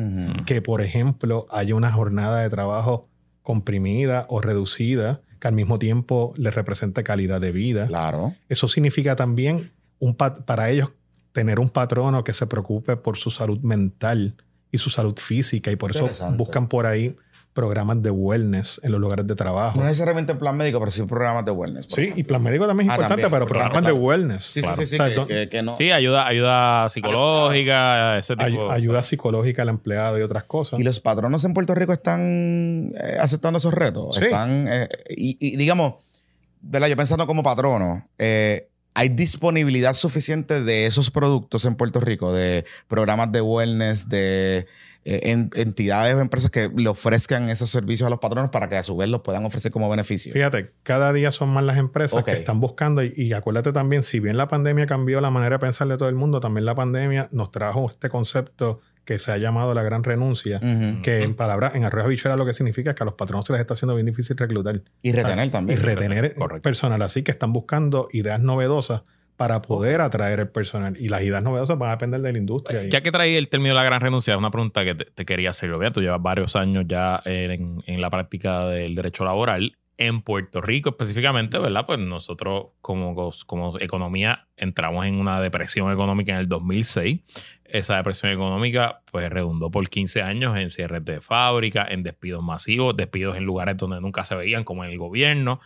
Speaker 3: que por ejemplo haya una jornada de trabajo comprimida o reducida que al mismo tiempo les represente calidad de vida.
Speaker 2: Claro.
Speaker 3: Eso significa también un pat- para ellos tener un patrono que se preocupe por su salud mental y su salud física y por eso buscan por ahí programas de wellness en los lugares de trabajo.
Speaker 2: No necesariamente en plan médico, pero sí programas de wellness.
Speaker 3: Sí, y plan médico también es
Speaker 2: Ah,
Speaker 3: importante,
Speaker 2: también,
Speaker 3: pero
Speaker 2: claro,
Speaker 3: programas
Speaker 2: claro.
Speaker 3: de wellness.
Speaker 2: Sí,
Speaker 3: claro.
Speaker 2: sí, sí, sí,
Speaker 3: O sea,
Speaker 2: que,
Speaker 3: don-
Speaker 2: que- que no.
Speaker 1: Sí, ayuda, ayuda psicológica, ese tipo
Speaker 3: ay- ayuda psicológica al empleado y otras cosas.
Speaker 2: Y los patronos en Puerto Rico están eh, aceptando esos retos.
Speaker 3: Sí.
Speaker 2: Están, eh, y, y digamos, ¿verdad? Yo pensando como patrono, eh, ¿hay disponibilidad suficiente de esos productos en Puerto Rico? De programas de wellness, de en- entidades o empresas que le ofrezcan esos servicios a los patronos para que a su vez los puedan ofrecer como beneficio.
Speaker 3: Fíjate, cada día son más las empresas que están buscando y, y acuérdate también, si bien la pandemia cambió la manera de pensar de todo el mundo, también la pandemia nos trajo este concepto que se ha llamado la gran renuncia, que en palabras, en arroyo bichuela lo que significa es que a los patronos se les está haciendo bien difícil reclutar.
Speaker 2: Y retener también.
Speaker 3: Y retener
Speaker 1: Correcto.
Speaker 3: personal. Así que están buscando ideas novedosas para poder atraer el personal. Y las ideas novedosas van a depender de la industria.
Speaker 1: Ya que traí el término de la gran renuncia, es una pregunta que te, te quería hacer. Obviamente, tú llevas varios años ya en, en la práctica del derecho laboral. En Puerto Rico específicamente, ¿verdad? Pues nosotros como, como economía entramos en una depresión económica en el 2006. Esa depresión económica pues redundó por 15 años en cierres de fábrica, en despidos masivos, despidos en lugares donde nunca se veían, como en el gobierno.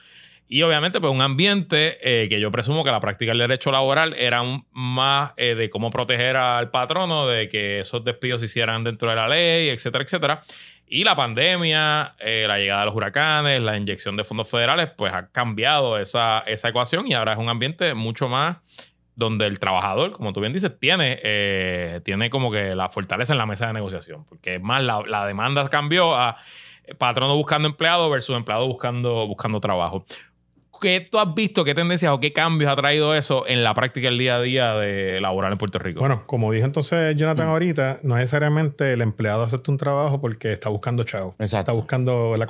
Speaker 1: Y obviamente, pues un ambiente eh, que yo presumo que la práctica del derecho laboral era un- más eh, de cómo proteger al patrono, de que esos despidos se hicieran dentro de la ley, etcétera, etcétera. Y la pandemia, eh, la llegada de los huracanes, la inyección de fondos federales, pues ha cambiado esa, esa ecuación y ahora es un ambiente mucho más donde el trabajador, como tú bien dices, tiene, eh, tiene como que la fortaleza en la mesa de negociación, porque es más, la, la demanda cambió a patrono buscando empleado versus empleado buscando, buscando trabajo. ¿Qué tú has visto? ¿Qué tendencias o qué cambios ha traído eso en la práctica del día a día de laboral en Puerto Rico?
Speaker 3: Bueno, como dijo entonces Jonathan
Speaker 2: Mm.
Speaker 3: ahorita, no necesariamente el empleado acepta un trabajo porque está buscando chavo. Está
Speaker 2: Exacto.
Speaker 3: buscando la...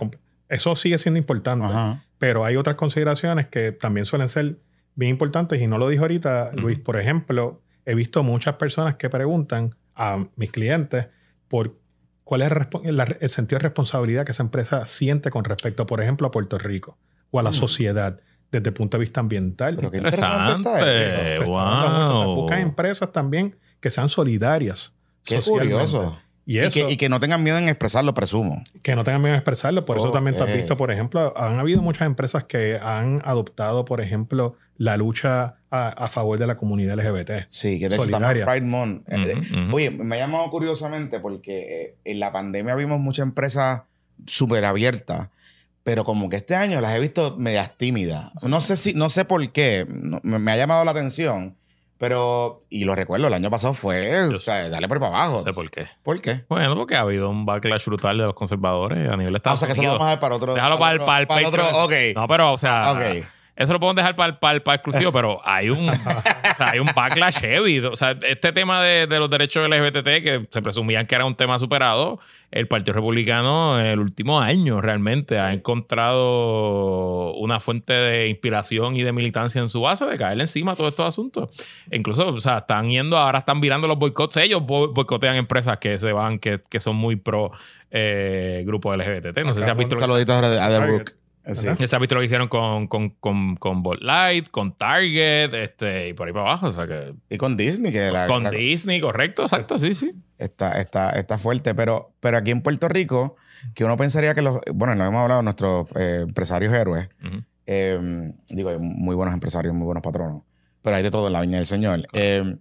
Speaker 3: Eso sigue siendo importante.
Speaker 2: Ajá.
Speaker 3: Pero hay otras consideraciones que también suelen ser bien importantes y no lo dijo ahorita, Luis.
Speaker 1: Ujú.
Speaker 3: Por ejemplo, he visto muchas personas que preguntan a mis clientes por cuál es el el sentido de responsabilidad que esa empresa siente con respecto, por ejemplo, a Puerto Rico o a la
Speaker 2: Mm.
Speaker 3: sociedad desde el punto de vista ambiental.
Speaker 2: Pero qué
Speaker 1: Interesante.
Speaker 2: interesante está eso.
Speaker 1: Wow.
Speaker 3: empresas también que sean solidarias.
Speaker 2: Qué curioso.
Speaker 3: Y
Speaker 2: que, y que no tengan miedo en expresarlo, presumo.
Speaker 3: que no tengan miedo a expresarlo. Por eso también tú has visto, por ejemplo, han habido muchas empresas que han adoptado, por ejemplo, la lucha a, a favor de la comunidad LGBT.
Speaker 2: Sí, que de hecho estamos
Speaker 3: Solidaria.
Speaker 2: en Pride Month. Eh,
Speaker 1: ujú.
Speaker 2: Oye, me ha llamado curiosamente porque eh, en la pandemia vimos muchas empresas súper abiertas, pero como que este año las he visto medias tímidas. No sé si, no sé por qué, no- me, me ha llamado la atención, pero, y lo recuerdo, el año pasado fue, o sea, dale por para abajo.
Speaker 1: No sé por qué.
Speaker 2: ¿Por qué?
Speaker 1: Bueno, porque ha habido un backlash brutal de los conservadores a nivel de
Speaker 2: Ah, o sea, que eso lo vamos a ver para otro.
Speaker 1: Déjalo para el-
Speaker 2: otro-
Speaker 1: para el
Speaker 2: para otro.
Speaker 1: Patreon.
Speaker 2: Ok.
Speaker 1: No, pero, o sea,
Speaker 2: ok.
Speaker 1: Eso lo podemos dejar para el, para el- para el exclusivo, pero hay un, o sea, hay un backlash heavy. O sea, este tema de, de los derechos LGBT que se presumían que era un tema superado, el Partido Republicano en el último año realmente ha encontrado una fuente de inspiración y de militancia en su base de caerle encima a todos estos asuntos. E incluso, o sea, están yendo, ahora están virando los boicots. Ellos bo- boicotean empresas que se van, que, que son muy pro eh, grupo LGBT. No sé si has visto
Speaker 2: Un saludito a The
Speaker 3: Target.
Speaker 1: Visto lo que hicieron con, con, con, con Light, con Target, este, y por ahí para abajo. O sea que.
Speaker 2: Y con Disney, que la,
Speaker 1: con
Speaker 2: la-
Speaker 1: Disney, correcto, exacto, sí, sí.
Speaker 2: está, está, está fuerte. Pero, pero aquí en Puerto Rico, que uno pensaría que los. Bueno, nos hemos hablado de nuestros eh, empresarios héroes.
Speaker 1: Ujú.
Speaker 2: Eh, digo, hay muy buenos empresarios, muy buenos patronos. Pero hay de todo en la viña del Señor. Eh,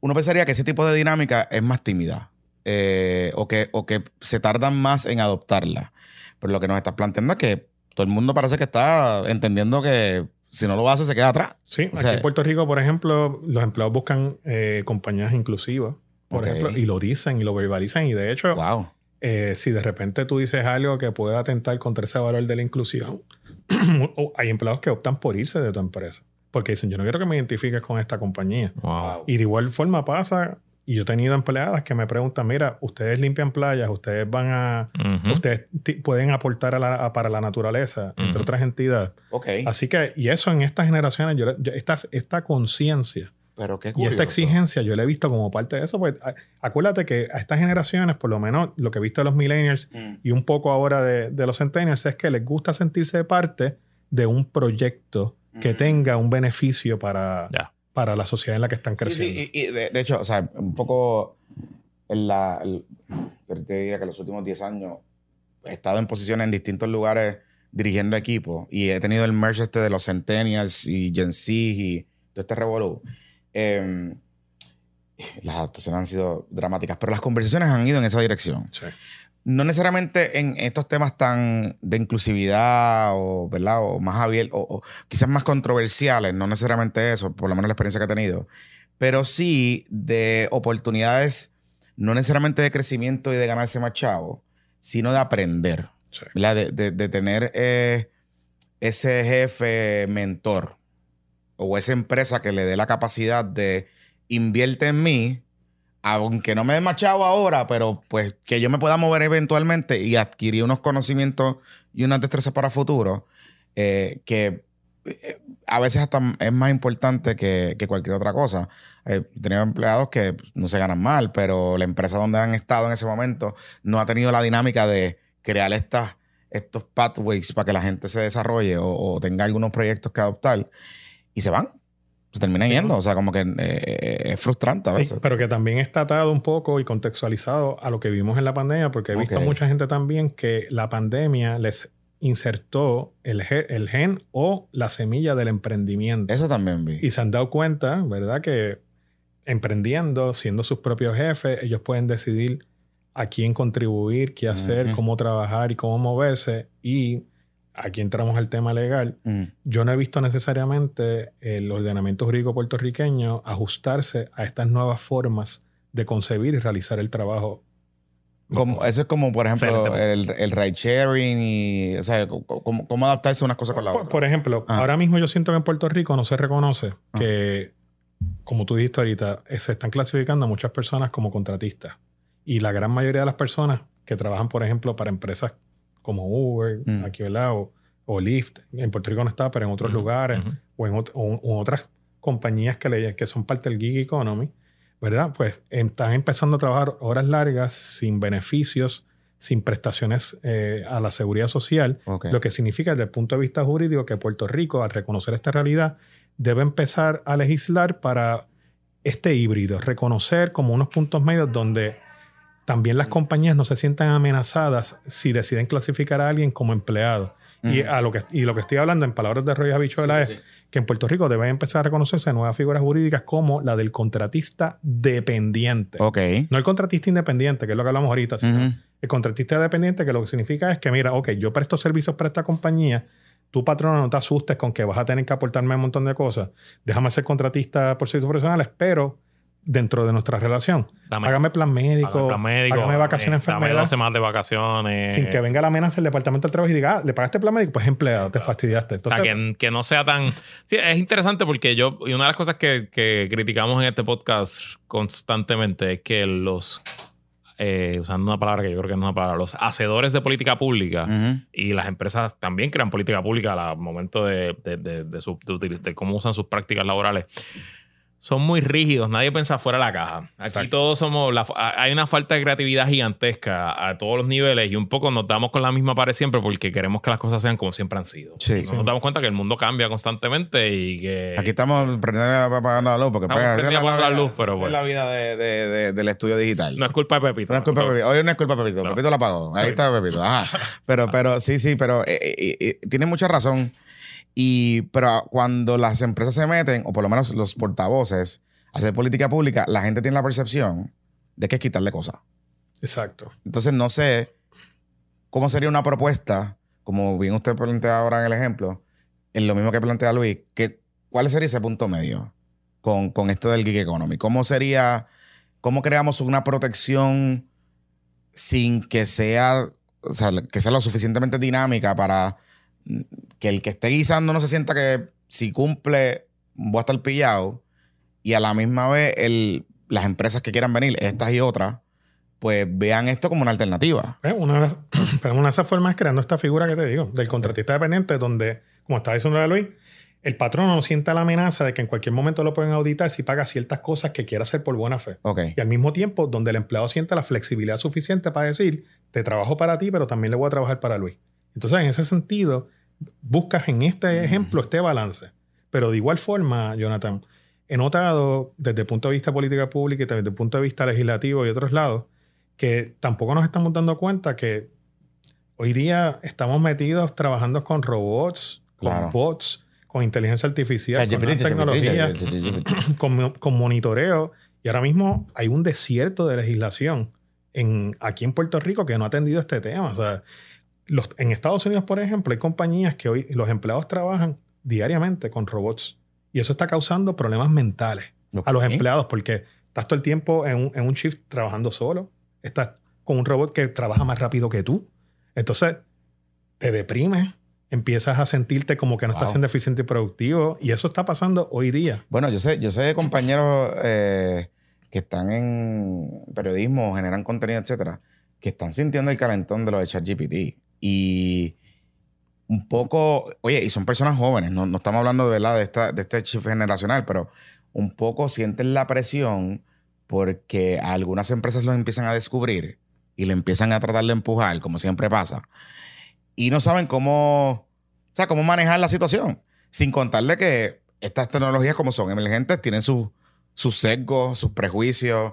Speaker 2: uno pensaría que ese tipo de dinámica es más tímida. eh, o, que, o que se tardan más en adoptarla. Pero lo que nos estás planteando es que todo el mundo parece que está entendiendo que si no lo hace, se queda atrás.
Speaker 3: Sí, aquí
Speaker 2: sea-
Speaker 3: en Puerto Rico, por ejemplo, los empleados buscan eh, compañías inclusivas, por
Speaker 2: Ok.
Speaker 3: ejemplo, y lo dicen y lo verbalizan. Y de hecho,
Speaker 2: Wow.
Speaker 3: eh, si de repente tú dices algo que pueda atentar contra ese valor de la inclusión, o hay empleados que optan por irse de tu empresa. Porque dicen, yo no quiero que me identifiques con esta compañía.
Speaker 1: Wow.
Speaker 3: Y de igual forma pasa, y yo he tenido empleadas que me preguntan, mira, ustedes limpian playas, ustedes van a... Ustedes pueden aportar a la- a- para la naturaleza, entre otras entidades.
Speaker 2: Ok.
Speaker 3: Así que, y eso en estas generaciones, yo, yo- esta, esta conciencia
Speaker 2: Pero qué
Speaker 3: Y esta exigencia yo la he visto como parte de eso. Pues, a- acuérdate que a estas generaciones, por lo menos lo que he visto de los millennials
Speaker 2: Mm.
Speaker 3: y un poco ahora de, de los centennials, es que les gusta sentirse parte de un proyecto que
Speaker 2: Ujú.
Speaker 3: tenga un beneficio para,
Speaker 1: Ya.
Speaker 3: Para la sociedad en la que están
Speaker 2: Sí,
Speaker 3: creciendo.
Speaker 2: sí, y, y de, de hecho, o sea, un poco en la. el- te diría que los últimos 10 años he estado en posiciones en distintos lugares dirigiendo equipos y he tenido el merge este de los Centennials y Gen Z y todo este revolú. Eh, las adaptaciones han sido dramáticas, pero las conversaciones han ido en esa dirección.
Speaker 3: Sí.
Speaker 2: No necesariamente en estos temas tan de inclusividad o, ¿verdad? o más abiertos, o, o quizás más controversiales, no necesariamente eso, por lo menos la experiencia que he tenido, pero sí de oportunidades, no necesariamente de crecimiento y de ganarse más chavo, sino de aprender,
Speaker 3: Sí.
Speaker 2: ¿verdad? De, de- de tener eh, ese jefe mentor o esa empresa que le dé la capacidad de invierte en mí, aunque no me dé más chavo ahora, pero pues que yo me pueda mover eventualmente y adquirir unos conocimientos y unas destrezas para futuro, eh, que eh, a veces hasta es más importante que, cualquier otra cosa. Eh, he tenido empleados que pues, no se ganan mal, pero la empresa donde han estado en ese momento no ha tenido la dinámica de crear estas, estos pathways para que la gente se desarrolle o, o tenga algunos proyectos que adoptar y se van. Se terminan yendo. O sea, como que eh, es frustrante a
Speaker 3: Sí,
Speaker 2: veces.
Speaker 3: pero que también está atado un poco y contextualizado a lo que vimos en la pandemia, porque he visto mucha gente también que la pandemia les insertó el, ge- el gen o la semilla del emprendimiento.
Speaker 2: Eso también vi.
Speaker 3: Y se han dado cuenta, ¿verdad? Que emprendiendo, siendo sus propios jefes, ellos pueden decidir a quién contribuir, qué hacer, cómo trabajar y cómo moverse. Y aquí entramos al tema legal.
Speaker 2: Mm.
Speaker 3: Yo no he visto necesariamente el ordenamiento jurídico puertorriqueño ajustarse a estas nuevas formas de concebir y realizar el trabajo.
Speaker 2: Como, eso es como, por ejemplo, el, el ride sharing y, o sea, cómo, cómo adaptarse unas cosas con la
Speaker 3: Por,
Speaker 2: otra.
Speaker 3: por ejemplo,
Speaker 2: Ah.
Speaker 3: ahora mismo yo siento que en Puerto Rico no se reconoce
Speaker 2: Ah.
Speaker 3: que, como tú dijiste ahorita, eh, se están clasificando a muchas personas como contratistas. Y la gran mayoría de las personas que trabajan, por ejemplo, para empresas como Uber,
Speaker 2: Mm.
Speaker 3: aquí, ¿verdad? O, o Lyft, en Puerto Rico no está, pero en otros lugares, o en ot- o- o otras compañías que, le- que son parte del gig economy, ¿verdad? Pues están empezando a trabajar horas largas, sin beneficios, sin prestaciones eh, a la seguridad social, lo que significa desde el punto de vista jurídico que Puerto Rico, al reconocer esta realidad, debe empezar a legislar para este híbrido, reconocer como unos puntos medios donde también las compañías no se sientan amenazadas si deciden clasificar a alguien como empleado. Y, a lo que, y lo que estoy hablando en palabras de Roy Habichuela
Speaker 2: Sí, sí,
Speaker 3: es
Speaker 2: sí.
Speaker 3: que en Puerto Rico deben empezar a reconocerse nuevas figuras jurídicas como la del contratista dependiente.
Speaker 2: Ok.
Speaker 3: No el contratista independiente, que es lo que hablamos ahorita, sino
Speaker 2: Ujú.
Speaker 3: el contratista dependiente, que lo que significa es que, mira, ok, yo presto servicios para esta compañía, tu patrón no te asustes con que vas a tener que aportarme un montón de cosas. Déjame ser contratista por servicios profesionales, pero dentro de nuestra relación,
Speaker 1: Dame,
Speaker 3: hágame plan médico,
Speaker 1: págame plan médico,
Speaker 3: hágame vacaciones,
Speaker 1: eh, Dame
Speaker 3: enfermedad,
Speaker 1: dos semanas de vacaciones.
Speaker 3: sin que venga la amenaza del departamento del trabajo y diga, ah, le pagaste plan médico, pues empleado, te fastidiaste.
Speaker 1: O
Speaker 3: Entonces,
Speaker 1: sea, que, que no sea tan... Sí, es interesante porque yo... Y una de las cosas que, que criticamos en este podcast constantemente es que los... eh, usando una palabra que yo creo que no es una palabra, los hacedores de política pública y las empresas también crean política pública al momento de, de, de- de su- de utiliz- de cómo usan sus prácticas laborales. Son muy rígidos, nadie piensa fuera de la caja. Aquí
Speaker 3: Exacto.
Speaker 1: todos somos. la- hay una falta de creatividad gigantesca a todos los niveles y un poco nos damos con la misma pared siempre porque queremos que las cosas sean como siempre han sido.
Speaker 2: Sí, sí.
Speaker 1: nos damos cuenta que el mundo cambia constantemente y que.
Speaker 2: Aquí estamos prendiendo apagando la luz porque
Speaker 1: prendiendo
Speaker 2: la,
Speaker 1: luz, pero
Speaker 2: es
Speaker 1: bueno.
Speaker 2: la vida de- de- de- del estudio digital.
Speaker 1: no es culpa de Pepito.
Speaker 2: No es culpa de Pepito. Hoy no es culpa de Pepito. Pepito la pagó. Ahí está Pepito. Ajá. Pero, pero sí, sí, pero eh, eh, eh, tiene mucha razón. Y, pero cuando las empresas se meten, o por lo menos los portavoces, a hacer política pública, la gente tiene la percepción de que es quitarle cosas.
Speaker 3: exacto.
Speaker 2: Entonces no sé cómo sería una propuesta, como bien usted plantea ahora en el ejemplo, en lo mismo que plantea Luis, que, ¿cuál sería ese punto medio con, con esto del gig economy? ¿Cómo sería, cómo creamos una protección sin que sea, o sea, que sea lo suficientemente dinámica para que el que esté guisando no se sienta que si cumple voy a estar pillado y a la misma vez el, las empresas que quieran venir, estas y otras, pues vean esto como una alternativa.
Speaker 3: Eh, Una, pero una de esas formas es creando esta figura que te digo, del contratista dependiente, donde, como estaba diciendo Luis, el patrón no sienta la amenaza de que en cualquier momento lo pueden auditar si paga ciertas cosas que quiera hacer por buena fe. Y al mismo tiempo, donde el empleado siente la flexibilidad suficiente para decir, te trabajo para ti, pero también le voy a trabajar para Luis. Entonces, en ese sentido, buscas en este ejemplo este balance. Pero de igual forma, Jonathan, he notado desde el punto de vista política pública y desde el punto de vista legislativo y otros lados, que tampoco nos estamos dando cuenta que hoy día estamos metidos trabajando con robots,
Speaker 2: Claro.
Speaker 3: con bots, con inteligencia artificial, con
Speaker 2: ChatGPT.
Speaker 3: con, con monitoreo y ahora mismo hay un desierto de legislación en, aquí en Puerto Rico que no ha atendido este tema. O sea, los, en Estados Unidos, por ejemplo, hay compañías que hoy los empleados trabajan diariamente con robots y eso está causando problemas mentales a los empleados porque estás todo el tiempo en un, en un shift trabajando solo, estás con un robot que trabaja más rápido que tú. Entonces, te deprimes, empiezas a sentirte como que no estás
Speaker 2: Wow.
Speaker 3: siendo eficiente y productivo y eso está pasando hoy día.
Speaker 2: Bueno, yo sé, yo sé de compañeros eh, que están en periodismo, generan contenido, etcétera, que están sintiendo el calentón de lo de ChatGPT. Y un poco, oye, y son personas jóvenes, no, no estamos hablando de verdad de, esta, de este shift generacional, pero un poco sienten la presión porque algunas empresas los empiezan a descubrir y le empiezan a tratar de empujar, como siempre pasa, y no saben cómo, o sea, cómo manejar la situación. Sin contarle que estas tecnologías, como son emergentes, tienen sus sus sesgos, sus prejuicios,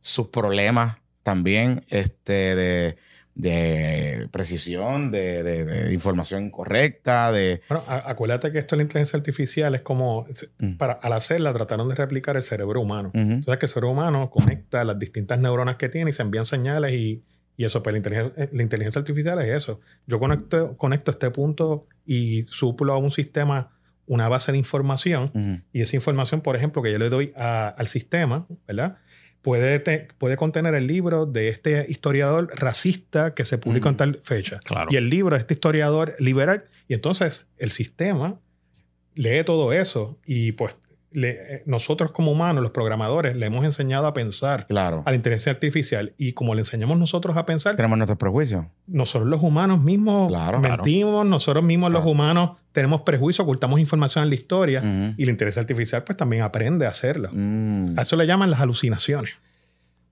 Speaker 2: sus problemas también este, de, de precisión, de, de- de información correcta, de...
Speaker 3: Bueno, a- acuérdate que esto de la inteligencia artificial es como,
Speaker 2: Mm.
Speaker 3: para, al hacerla trataron de replicar el cerebro humano.
Speaker 2: Ujú.
Speaker 3: Entonces que el cerebro humano conecta las distintas neuronas que tiene y se envían señales y, y eso, pues la inteligencia, la inteligencia artificial es eso. Yo conecto, conecto este punto y suplo a un sistema una base de información
Speaker 2: Ujú.
Speaker 3: y esa información, por ejemplo, que yo le doy a- al sistema, ¿verdad? Puede, te- puede contener el libro de este historiador racista que se publicó en tal fecha.
Speaker 1: Claro.
Speaker 3: Y el libro de este historiador liberal. Y entonces el sistema lee todo eso y pues le- eh, nosotros como humanos, los programadores, le hemos enseñado a pensar
Speaker 2: Claro.
Speaker 3: a la inteligencia artificial y como le enseñamos nosotros a pensar,
Speaker 2: Tenemos nuestros prejuicios.
Speaker 3: nosotros los humanos mismos
Speaker 2: Claro,
Speaker 3: mentimos, nosotros mismos los humanos tenemos prejuicios, ocultamos información en la historia y la inteligencia artificial pues también aprende a hacerlo.
Speaker 2: Mm.
Speaker 3: A eso le llaman las alucinaciones.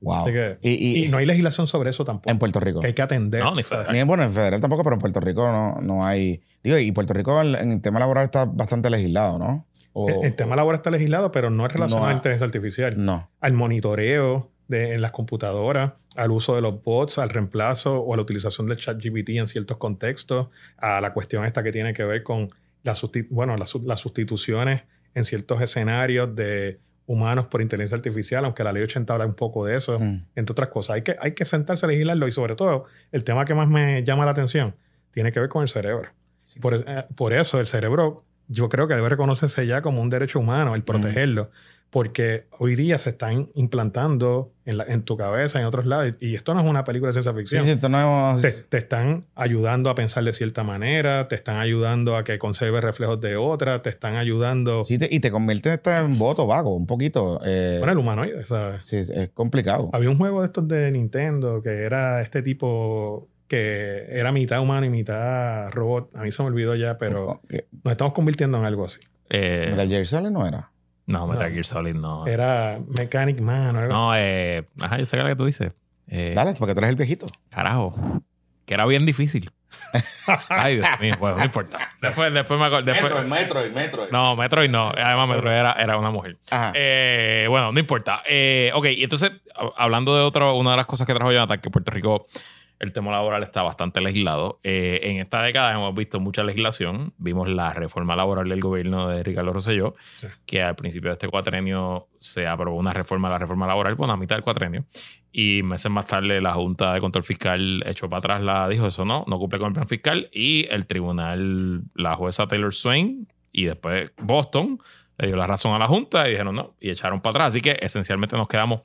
Speaker 2: Wow.
Speaker 3: Que-
Speaker 2: Y, y-
Speaker 3: Y no hay legislación sobre eso tampoco.
Speaker 2: en Puerto Rico.
Speaker 3: que hay que atender.
Speaker 1: No, ni.
Speaker 2: Ni bueno, en federal tampoco, pero en Puerto Rico no, no hay... Digo, y Puerto Rico en, en el tema laboral está bastante legislado, ¿no? O-
Speaker 3: El, el tema laboral está legislado, pero no es relacionado
Speaker 2: No
Speaker 3: a la inteligencia artificial.
Speaker 2: No.
Speaker 3: Al monitoreo de, en las computadoras, al uso de los bots, al reemplazo o a la utilización del chat GPT en ciertos contextos, a la cuestión esta que tiene que ver con la bueno, las, su- las sustituciones en ciertos escenarios de humanos por inteligencia artificial, aunque la ley 80 habla un poco de eso,
Speaker 2: Mm.
Speaker 3: entre otras cosas. Hay que, hay que sentarse a legislarlo y sobre todo el tema que más me llama la atención tiene que ver con el cerebro.
Speaker 2: Sí.
Speaker 3: Por, eh, por eso el cerebro yo creo que debe reconocerse ya como un derecho humano el protegerlo, porque hoy día se están implantando en, la- en tu cabeza, en otros lados, y esto no es una película de ciencia ficción.
Speaker 2: sí, esto no es...
Speaker 3: Te, te están ayudando a pensar de cierta manera, te están ayudando a que conserve reflejos de otra, te están ayudando
Speaker 2: Sí, te- y te convierte en voto vago, un poquito. Eh,
Speaker 3: con el humanoide, ¿sabes?
Speaker 2: sí, es complicado.
Speaker 3: Había un juego de estos de Nintendo que era este tipo que era mitad humano y mitad robot. A mí se me olvidó ya, pero
Speaker 2: ¿Qué?
Speaker 3: nos estamos convirtiendo en algo así.
Speaker 1: Eh,
Speaker 2: ¿Metal Gear Solid no era?
Speaker 1: no, Metal
Speaker 3: No.
Speaker 1: Gear Solid no.
Speaker 3: Era Mechanic Man o algo
Speaker 1: No, eh, ajá, yo sé qué es lo que tú dices. Eh,
Speaker 2: Dale, porque tú eres el viejito.
Speaker 1: Carajo. Que era bien difícil. Ay, Dios mío, bueno, no importa. Después, después me acuerdo. Después,
Speaker 2: Metroid, Metroid.
Speaker 1: no, Metroid no. Además, Metroid era, era una mujer.
Speaker 2: Ajá.
Speaker 1: Eh, bueno, no importa. Eh, ok, y entonces, hablando de otro, una de las cosas que trajo Jonathan, que Puerto Rico, el tema laboral está bastante legislado. Eh, en esta década hemos visto mucha legislación. Vimos la reforma laboral del gobierno de Ricardo Rosselló,
Speaker 3: Sí.
Speaker 1: que al principio de este cuatrenio se aprobó una reforma la reforma laboral, bueno, a mitad del cuatrenio. Y meses más tarde la Junta de Control Fiscal echó para atrás la, dijo eso no, no cumple con el plan fiscal. Y el tribunal, la jueza Taylor Swain y después Boston, le dio la razón a la Junta y dijeron no, y echaron para atrás. Así que esencialmente nos quedamos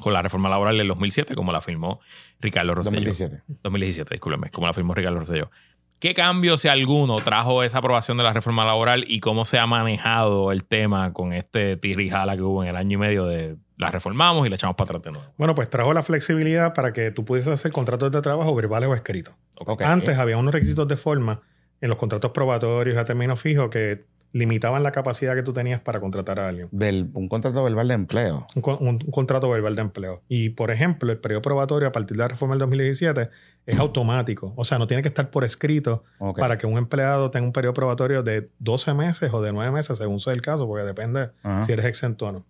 Speaker 1: con la reforma laboral del 2007, como la firmó Ricardo Rosselló.
Speaker 2: 2017.
Speaker 1: 2017, discúlpeme, como la firmó Ricardo Rosselló. ¿Qué cambios, si alguno, trajo esa aprobación de la reforma laboral y cómo se ha manejado el tema con este tirijala que hubo en el año y medio de la reformamos y la echamos para atrás de nuevo?
Speaker 3: Bueno, pues trajo la flexibilidad para que tú pudieses hacer contratos de trabajo verbales o escritos. Antes había unos requisitos de forma en los contratos probatorios a término fijo que limitaban la capacidad que tú tenías para contratar a alguien.
Speaker 2: Del- un contrato verbal de empleo.
Speaker 3: Un, con- un- un contrato verbal de empleo. Y, por ejemplo, el periodo probatorio a partir de la reforma del 2017 es automático. O sea, no tiene que estar por escrito para que un empleado tenga un periodo probatorio de 12 meses o de 9 meses, según sea el caso, porque depende si eres exento o no.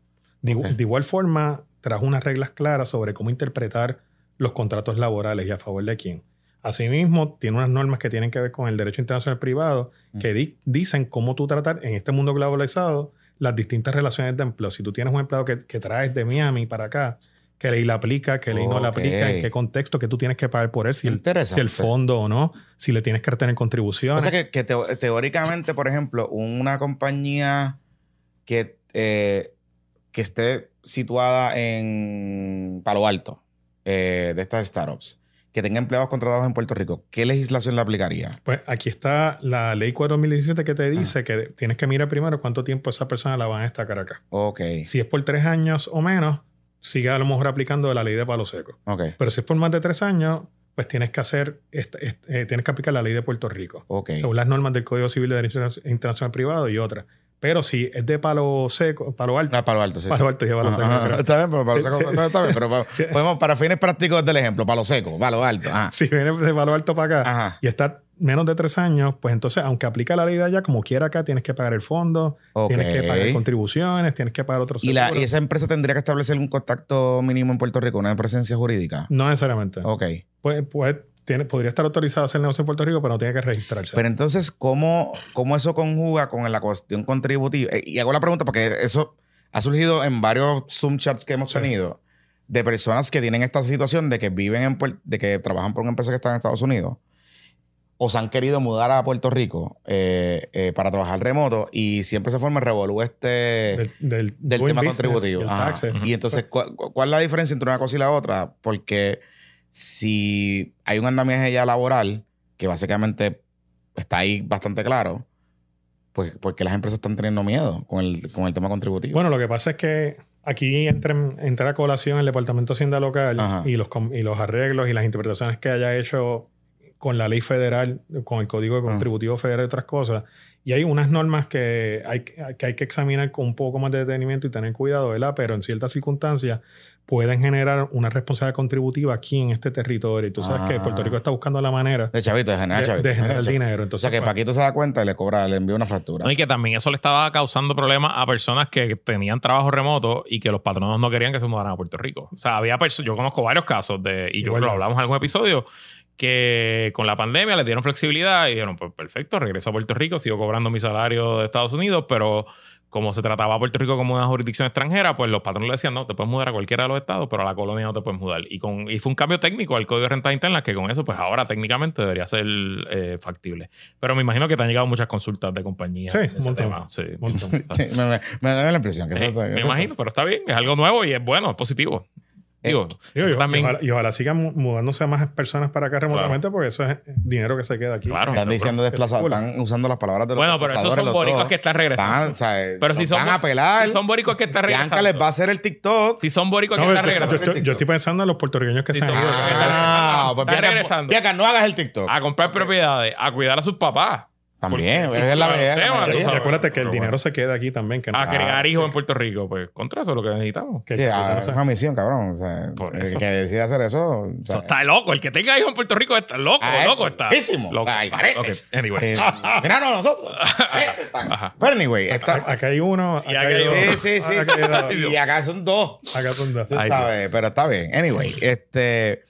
Speaker 3: De igual forma, trajo unas reglas claras sobre cómo interpretar los contratos laborales y a favor de quién. Asimismo, tiene unas normas que tienen que ver con el derecho internacional privado
Speaker 2: Mm.
Speaker 3: que di- dicen cómo tú tratar en este mundo globalizado las distintas relaciones de empleo. Si tú tienes un empleado que, que traes de Miami para acá, qué ley le aplica, qué ley no
Speaker 2: Ok.
Speaker 3: aplica, en qué contexto, que tú tienes que pagar por él, si el,
Speaker 2: Interesante.
Speaker 3: si el fondo o no, si le tienes que retener
Speaker 2: O
Speaker 3: contribuciones.
Speaker 2: sea que, teóricamente, por ejemplo, una compañía que, eh, que esté situada en Palo Alto, eh, de estas startups, que tenga empleados contratados en Puerto Rico, ¿qué legislación le aplicaría?
Speaker 3: Pues aquí está la ley 4 2017 que te dice que tienes que mirar primero cuánto tiempo esa persona la van a destacar acá.
Speaker 2: Ok,
Speaker 3: Si es por tres años o menos, sigue a lo mejor aplicando la ley de palo seco.
Speaker 2: ok,
Speaker 3: Pero si es por más de tres años, pues tienes que hacer, eh, tienes que aplicar la ley de Puerto Rico,
Speaker 2: ok.
Speaker 3: según las normas del Código Civil de Derecho Internacional Privado y otras. Pero si es de palo seco, palo alto,
Speaker 2: Ah, Palo Alto, sí.
Speaker 3: palo alto y de palo
Speaker 2: Ajá,
Speaker 3: seco.
Speaker 2: ajá. Está bien, pero palo
Speaker 3: Sí,
Speaker 2: seco. Está bien, pero pa-
Speaker 3: Sí.
Speaker 2: podemos, para fines prácticos del ejemplo, palo seco, palo alto. Ajá.
Speaker 3: Si viene de palo alto para acá
Speaker 2: Ajá.
Speaker 3: y está menos de tres años, pues entonces, aunque aplica la ley de allá, como quiera acá, tienes que pagar el fondo, tienes que pagar contribuciones, tienes que pagar otros
Speaker 2: Y, la, y esa empresa tendría que establecer un contacto mínimo en Puerto Rico, una presencia jurídica.
Speaker 3: No necesariamente.
Speaker 2: Ok.
Speaker 3: Pues, pues tiene, podría estar autorizado a hacer negocio en Puerto Rico, pero no tiene que registrarse.
Speaker 2: Pero entonces, ¿cómo, cómo eso conjuga con la cuestión contributiva? Eh, Y hago la pregunta porque eso ha surgido en varios Zoom chats que hemos
Speaker 3: Sí.
Speaker 2: tenido de personas que tienen esta situación de que viven en de que trabajan por una empresa que está en Estados Unidos o se han querido mudar a Puerto Rico eh, eh, para trabajar remoto y siempre se forma el revolú este
Speaker 3: del, del,
Speaker 2: del tema contributivo.
Speaker 3: y el taxes.
Speaker 2: Y entonces, ¿cu- cu- ¿cuál es la diferencia entre una cosa y la otra? Porque si hay un andamiaje ya laboral, que básicamente está ahí bastante claro, pues porque las empresas están teniendo miedo con el, con el tema contributivo.
Speaker 3: Bueno, lo que pasa es que aquí entra, en- entra a colación el Departamento de Hacienda Local
Speaker 2: Ajá.
Speaker 3: y los, y los arreglos y las interpretaciones que haya hecho con la ley federal, con el Código. Contributivo Federal y otras cosas. Y hay unas normas que hay, que hay que examinar con un poco más de detenimiento y tener cuidado, ¿verdad? Pero en ciertas circunstancias pueden generar una responsabilidad contributiva aquí en este territorio. Y tú sabes
Speaker 2: Ah.
Speaker 3: que Puerto Rico está buscando la manera
Speaker 2: de chavito, de generar
Speaker 3: de,
Speaker 2: chavito.
Speaker 3: de generar
Speaker 2: Chavito.
Speaker 3: dinero.
Speaker 2: O
Speaker 3: Entonces,
Speaker 2: sea que
Speaker 3: pues,
Speaker 2: Paquito se da cuenta y le cobra, le envía una factura.
Speaker 1: No, y que también eso le estaba causando problemas a personas que tenían trabajo remoto y que los patronos no querían que se mudaran a Puerto Rico. O sea, había personas, yo conozco varios casos de, y yo
Speaker 3: Igual
Speaker 1: lo hablamos en algún episodio, que con la pandemia les dieron flexibilidad y dijeron, pues perfecto, regreso a Puerto Rico, sigo cobrando mi salario de Estados Unidos, pero como se trataba a Puerto Rico como una jurisdicción extranjera, pues los patronos le decían, no, te puedes mudar a cualquiera de los estados, pero a la colonia no te puedes mudar. Y, con, y fue un cambio técnico al Código de Rentas Internas que con eso, pues ahora técnicamente debería ser eh, factible. Pero me imagino que te han llegado muchas consultas de compañías.
Speaker 3: Sí,
Speaker 1: de
Speaker 3: un
Speaker 1: ese
Speaker 3: montón.
Speaker 1: tema. Sí,
Speaker 3: montón.
Speaker 2: Sí, me, me- me da la impresión que
Speaker 1: Eh,
Speaker 2: eso,
Speaker 1: me
Speaker 2: eso-
Speaker 1: imagino, pero está bien, es algo nuevo y es bueno, es positivo. Digo,
Speaker 3: Digo, y,
Speaker 1: también-
Speaker 3: y ojalá, y ojalá sigan mu- mudándose a más personas para acá remotamente porque eso es dinero que se queda aquí.
Speaker 1: Claro.
Speaker 2: Están diciendo desplazados, están usando las palabras de los
Speaker 1: bueno, pero esos son
Speaker 2: dos.
Speaker 1: que están regresando.
Speaker 2: Están, o sea,
Speaker 1: Pero si son,
Speaker 2: van a pelar.
Speaker 1: si son boricuas que están
Speaker 2: Bianca
Speaker 1: regresando.
Speaker 2: les va a hacer el TikTok.
Speaker 1: Si son boricuas
Speaker 3: No,
Speaker 1: que
Speaker 3: yo,
Speaker 1: están
Speaker 3: yo-
Speaker 1: regresando.
Speaker 3: yo- yo estoy pensando en los puertorriqueños que
Speaker 1: Sí,
Speaker 3: se han
Speaker 1: son-
Speaker 3: ido.
Speaker 1: Ah,
Speaker 2: Ah, pues Bianca,
Speaker 1: regresando.
Speaker 2: Bianca, no hagas el TikTok.
Speaker 1: A comprar propiedades, a cuidar a sus papás.
Speaker 2: También,
Speaker 1: Porque-
Speaker 2: es la
Speaker 1: tema,
Speaker 2: mayoría.
Speaker 3: Y
Speaker 1: sabes.
Speaker 3: acuérdate que el dinero
Speaker 1: bueno.
Speaker 3: se queda aquí también. Que no-
Speaker 1: A criar
Speaker 2: Ah.
Speaker 1: hijos en Puerto Rico. Pues contra eso es lo que necesitamos.
Speaker 3: que-
Speaker 2: Sí,
Speaker 3: que
Speaker 2: ah,
Speaker 3: no
Speaker 2: es una misión, cabrón. O sea,
Speaker 1: Por
Speaker 2: el que decide hacer eso. o sea,
Speaker 1: Eso está loco. El que tenga hijos en Puerto Rico está loco.
Speaker 2: Ah,
Speaker 1: loco
Speaker 2: es
Speaker 1: está. Loco.
Speaker 2: Ay, carete.
Speaker 1: Ok, anyway.
Speaker 2: eh, mira, no, nosotros.
Speaker 1: Ajá.
Speaker 2: Pero anyway, está.
Speaker 3: A- Acá hay uno.
Speaker 1: Y
Speaker 3: acá
Speaker 1: hay
Speaker 3: dos.
Speaker 2: Sí, sí, sí.
Speaker 3: Acá.
Speaker 2: Y acá son dos.
Speaker 3: Acá son dos.
Speaker 1: Ay,
Speaker 2: pero está bien. Anyway, este.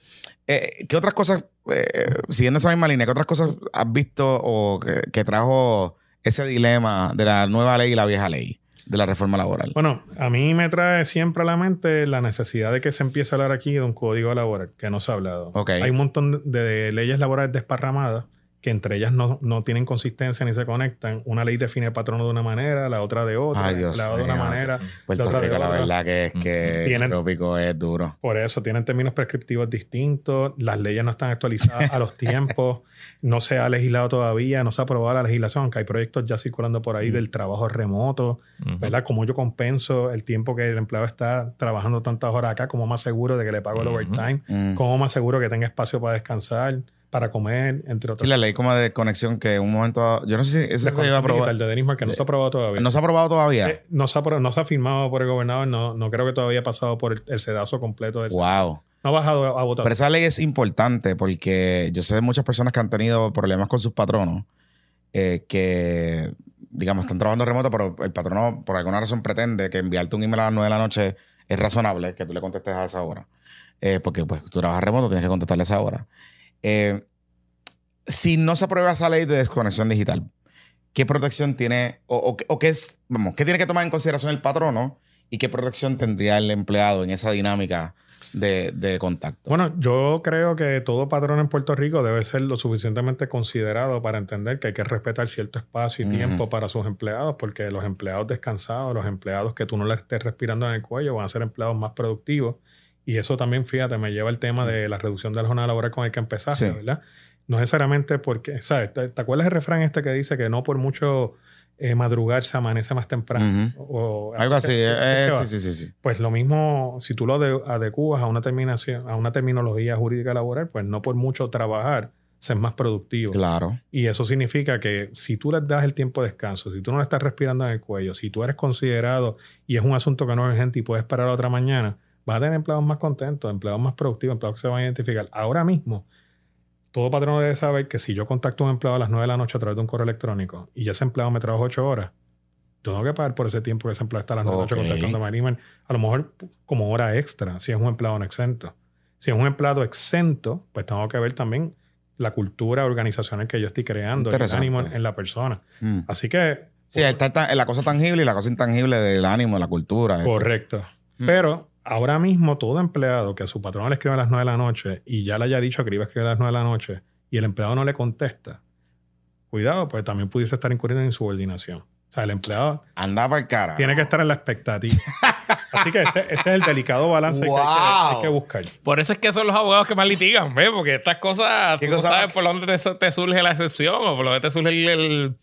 Speaker 2: eh, ¿Qué otras cosas, eh, siguiendo esa misma línea, qué otras cosas has visto o que, que trajo ese dilema de la nueva ley y la vieja ley de la reforma laboral?
Speaker 3: Bueno, a mí me trae siempre a la mente la necesidad de que se empiece a hablar aquí de un código laboral que no se ha hablado.
Speaker 2: Ok.
Speaker 3: Hay un montón de, de leyes laborales desparramadas que entre ellas no, no tienen consistencia ni se conectan. Una ley define el patrono de una manera, la otra de otra,
Speaker 2: Ay, Dios
Speaker 3: la otra de una manera.
Speaker 2: Puerto
Speaker 3: la otra de
Speaker 2: Rico, la verdad que es que
Speaker 3: Tienen-
Speaker 2: el trópico es duro.
Speaker 3: Por eso tienen términos prescriptivos distintos, las leyes no están actualizadas a los tiempos, no se ha legislado todavía, no se ha aprobado la legislación, aunque hay proyectos ya circulando por ahí del trabajo remoto,
Speaker 1: Ujú.
Speaker 3: ¿verdad? Cómo yo compenso el tiempo que el empleado está trabajando tantas horas acá, cómo más seguro de que le pago el overtime,
Speaker 2: Mm.
Speaker 3: cómo más seguro que tenga espacio para descansar, para comer, entre
Speaker 2: Sí,
Speaker 3: otras
Speaker 2: la ley como de conexión que un momento... Yo no sé si eso se iba a aprobar.
Speaker 3: digital de Dennis Market no se ha aprobado todavía.
Speaker 2: No se ha aprobado todavía.
Speaker 3: Eh, no, se ha, no se ha firmado por el gobernador, no, no creo que todavía ha pasado por el, el sedazo completo del
Speaker 2: wow.
Speaker 3: No ha bajado a votar.
Speaker 2: Pero esa ley es importante porque yo sé de muchas personas que han tenido problemas con sus patronos eh, que, digamos, están trabajando remoto, pero el patrono por alguna razón pretende que enviarte un email a las 9 de la noche es razonable que tú le contestes a esa hora. Eh, porque pues tú trabajas remoto, tienes que contestarle a esa hora. Eh, si no se aprueba esa ley de desconexión digital, ¿qué protección tiene o, o qué- o qué es, vamos, qué tiene que tomar en consideración el patrono y qué protección tendría el empleado en esa dinámica de, de contacto?
Speaker 3: Bueno, yo creo que todo patrón en Puerto Rico debe ser lo suficientemente considerado para entender que hay que respetar cierto espacio y tiempo para sus empleados, porque los empleados descansados, los empleados que tú no le estés respirando en el cuello, van a ser empleados más productivos. Y eso también, fíjate, me lleva al tema de la reducción de la jornada laboral con el que empezaste,
Speaker 2: Sí.
Speaker 3: ¿verdad? No necesariamente porque, ¿sabes? ¿Te, acuerdas el refrán este que dice que no por mucho eh, madrugar se amanece más temprano? O-
Speaker 2: Algo así.
Speaker 3: que-
Speaker 2: eh,
Speaker 3: que va.
Speaker 2: sí, sí, sí, sí.
Speaker 3: Pues lo mismo, si tú lo ade- adecuas a una terminación, a una terminología jurídica laboral, pues no por mucho trabajar, ser más productivo.
Speaker 2: Claro.
Speaker 3: Y eso significa que si tú les das el tiempo de descanso, si tú no le estás respirando en el cuello, si tú eres considerado y es un asunto que no es urgente y puedes esperar a otra mañana, vas a tener empleados más contentos, empleados más productivos, empleados que se van a identificar. Ahora mismo, todo patrón debe saber que si yo contacto a un empleado a las 9 de la noche a través de un correo electrónico y ese empleado me trabaja 8 horas, tengo que pagar por ese tiempo que ese empleado está a las 9 de la noche contactando a email, a lo mejor como hora extra, si es un empleado no exento. Si es un empleado exento, pues tengo que ver también la cultura organizacional que yo estoy creando, el ánimo en, en la persona.
Speaker 2: Mm.
Speaker 3: Así que,
Speaker 2: Sí, está, ta- la cosa tangible y la cosa intangible del ánimo, la cultura.
Speaker 3: correcto.
Speaker 2: Mm.
Speaker 3: Pero ahora mismo todo empleado que a su patrón le escribe a las 9 de la noche y ya le haya dicho que le iba a escribir a las 9 de la noche y el empleado no le contesta, cuidado, pues también pudiese estar incurriendo en insubordinación. O sea, el empleado
Speaker 2: Anda para el cara.
Speaker 3: tiene que estar en la expectativa. Así que ese, ese es el delicado balance que hay que- hay,
Speaker 2: Wow.
Speaker 3: que buscar.
Speaker 1: Por eso es que son los abogados que más litigan, ¿ves? Porque estas cosas,
Speaker 2: ¿Qué
Speaker 1: tú no
Speaker 2: cosa?
Speaker 1: sabes por dónde te, te surge la excepción o por dónde te surge el, el-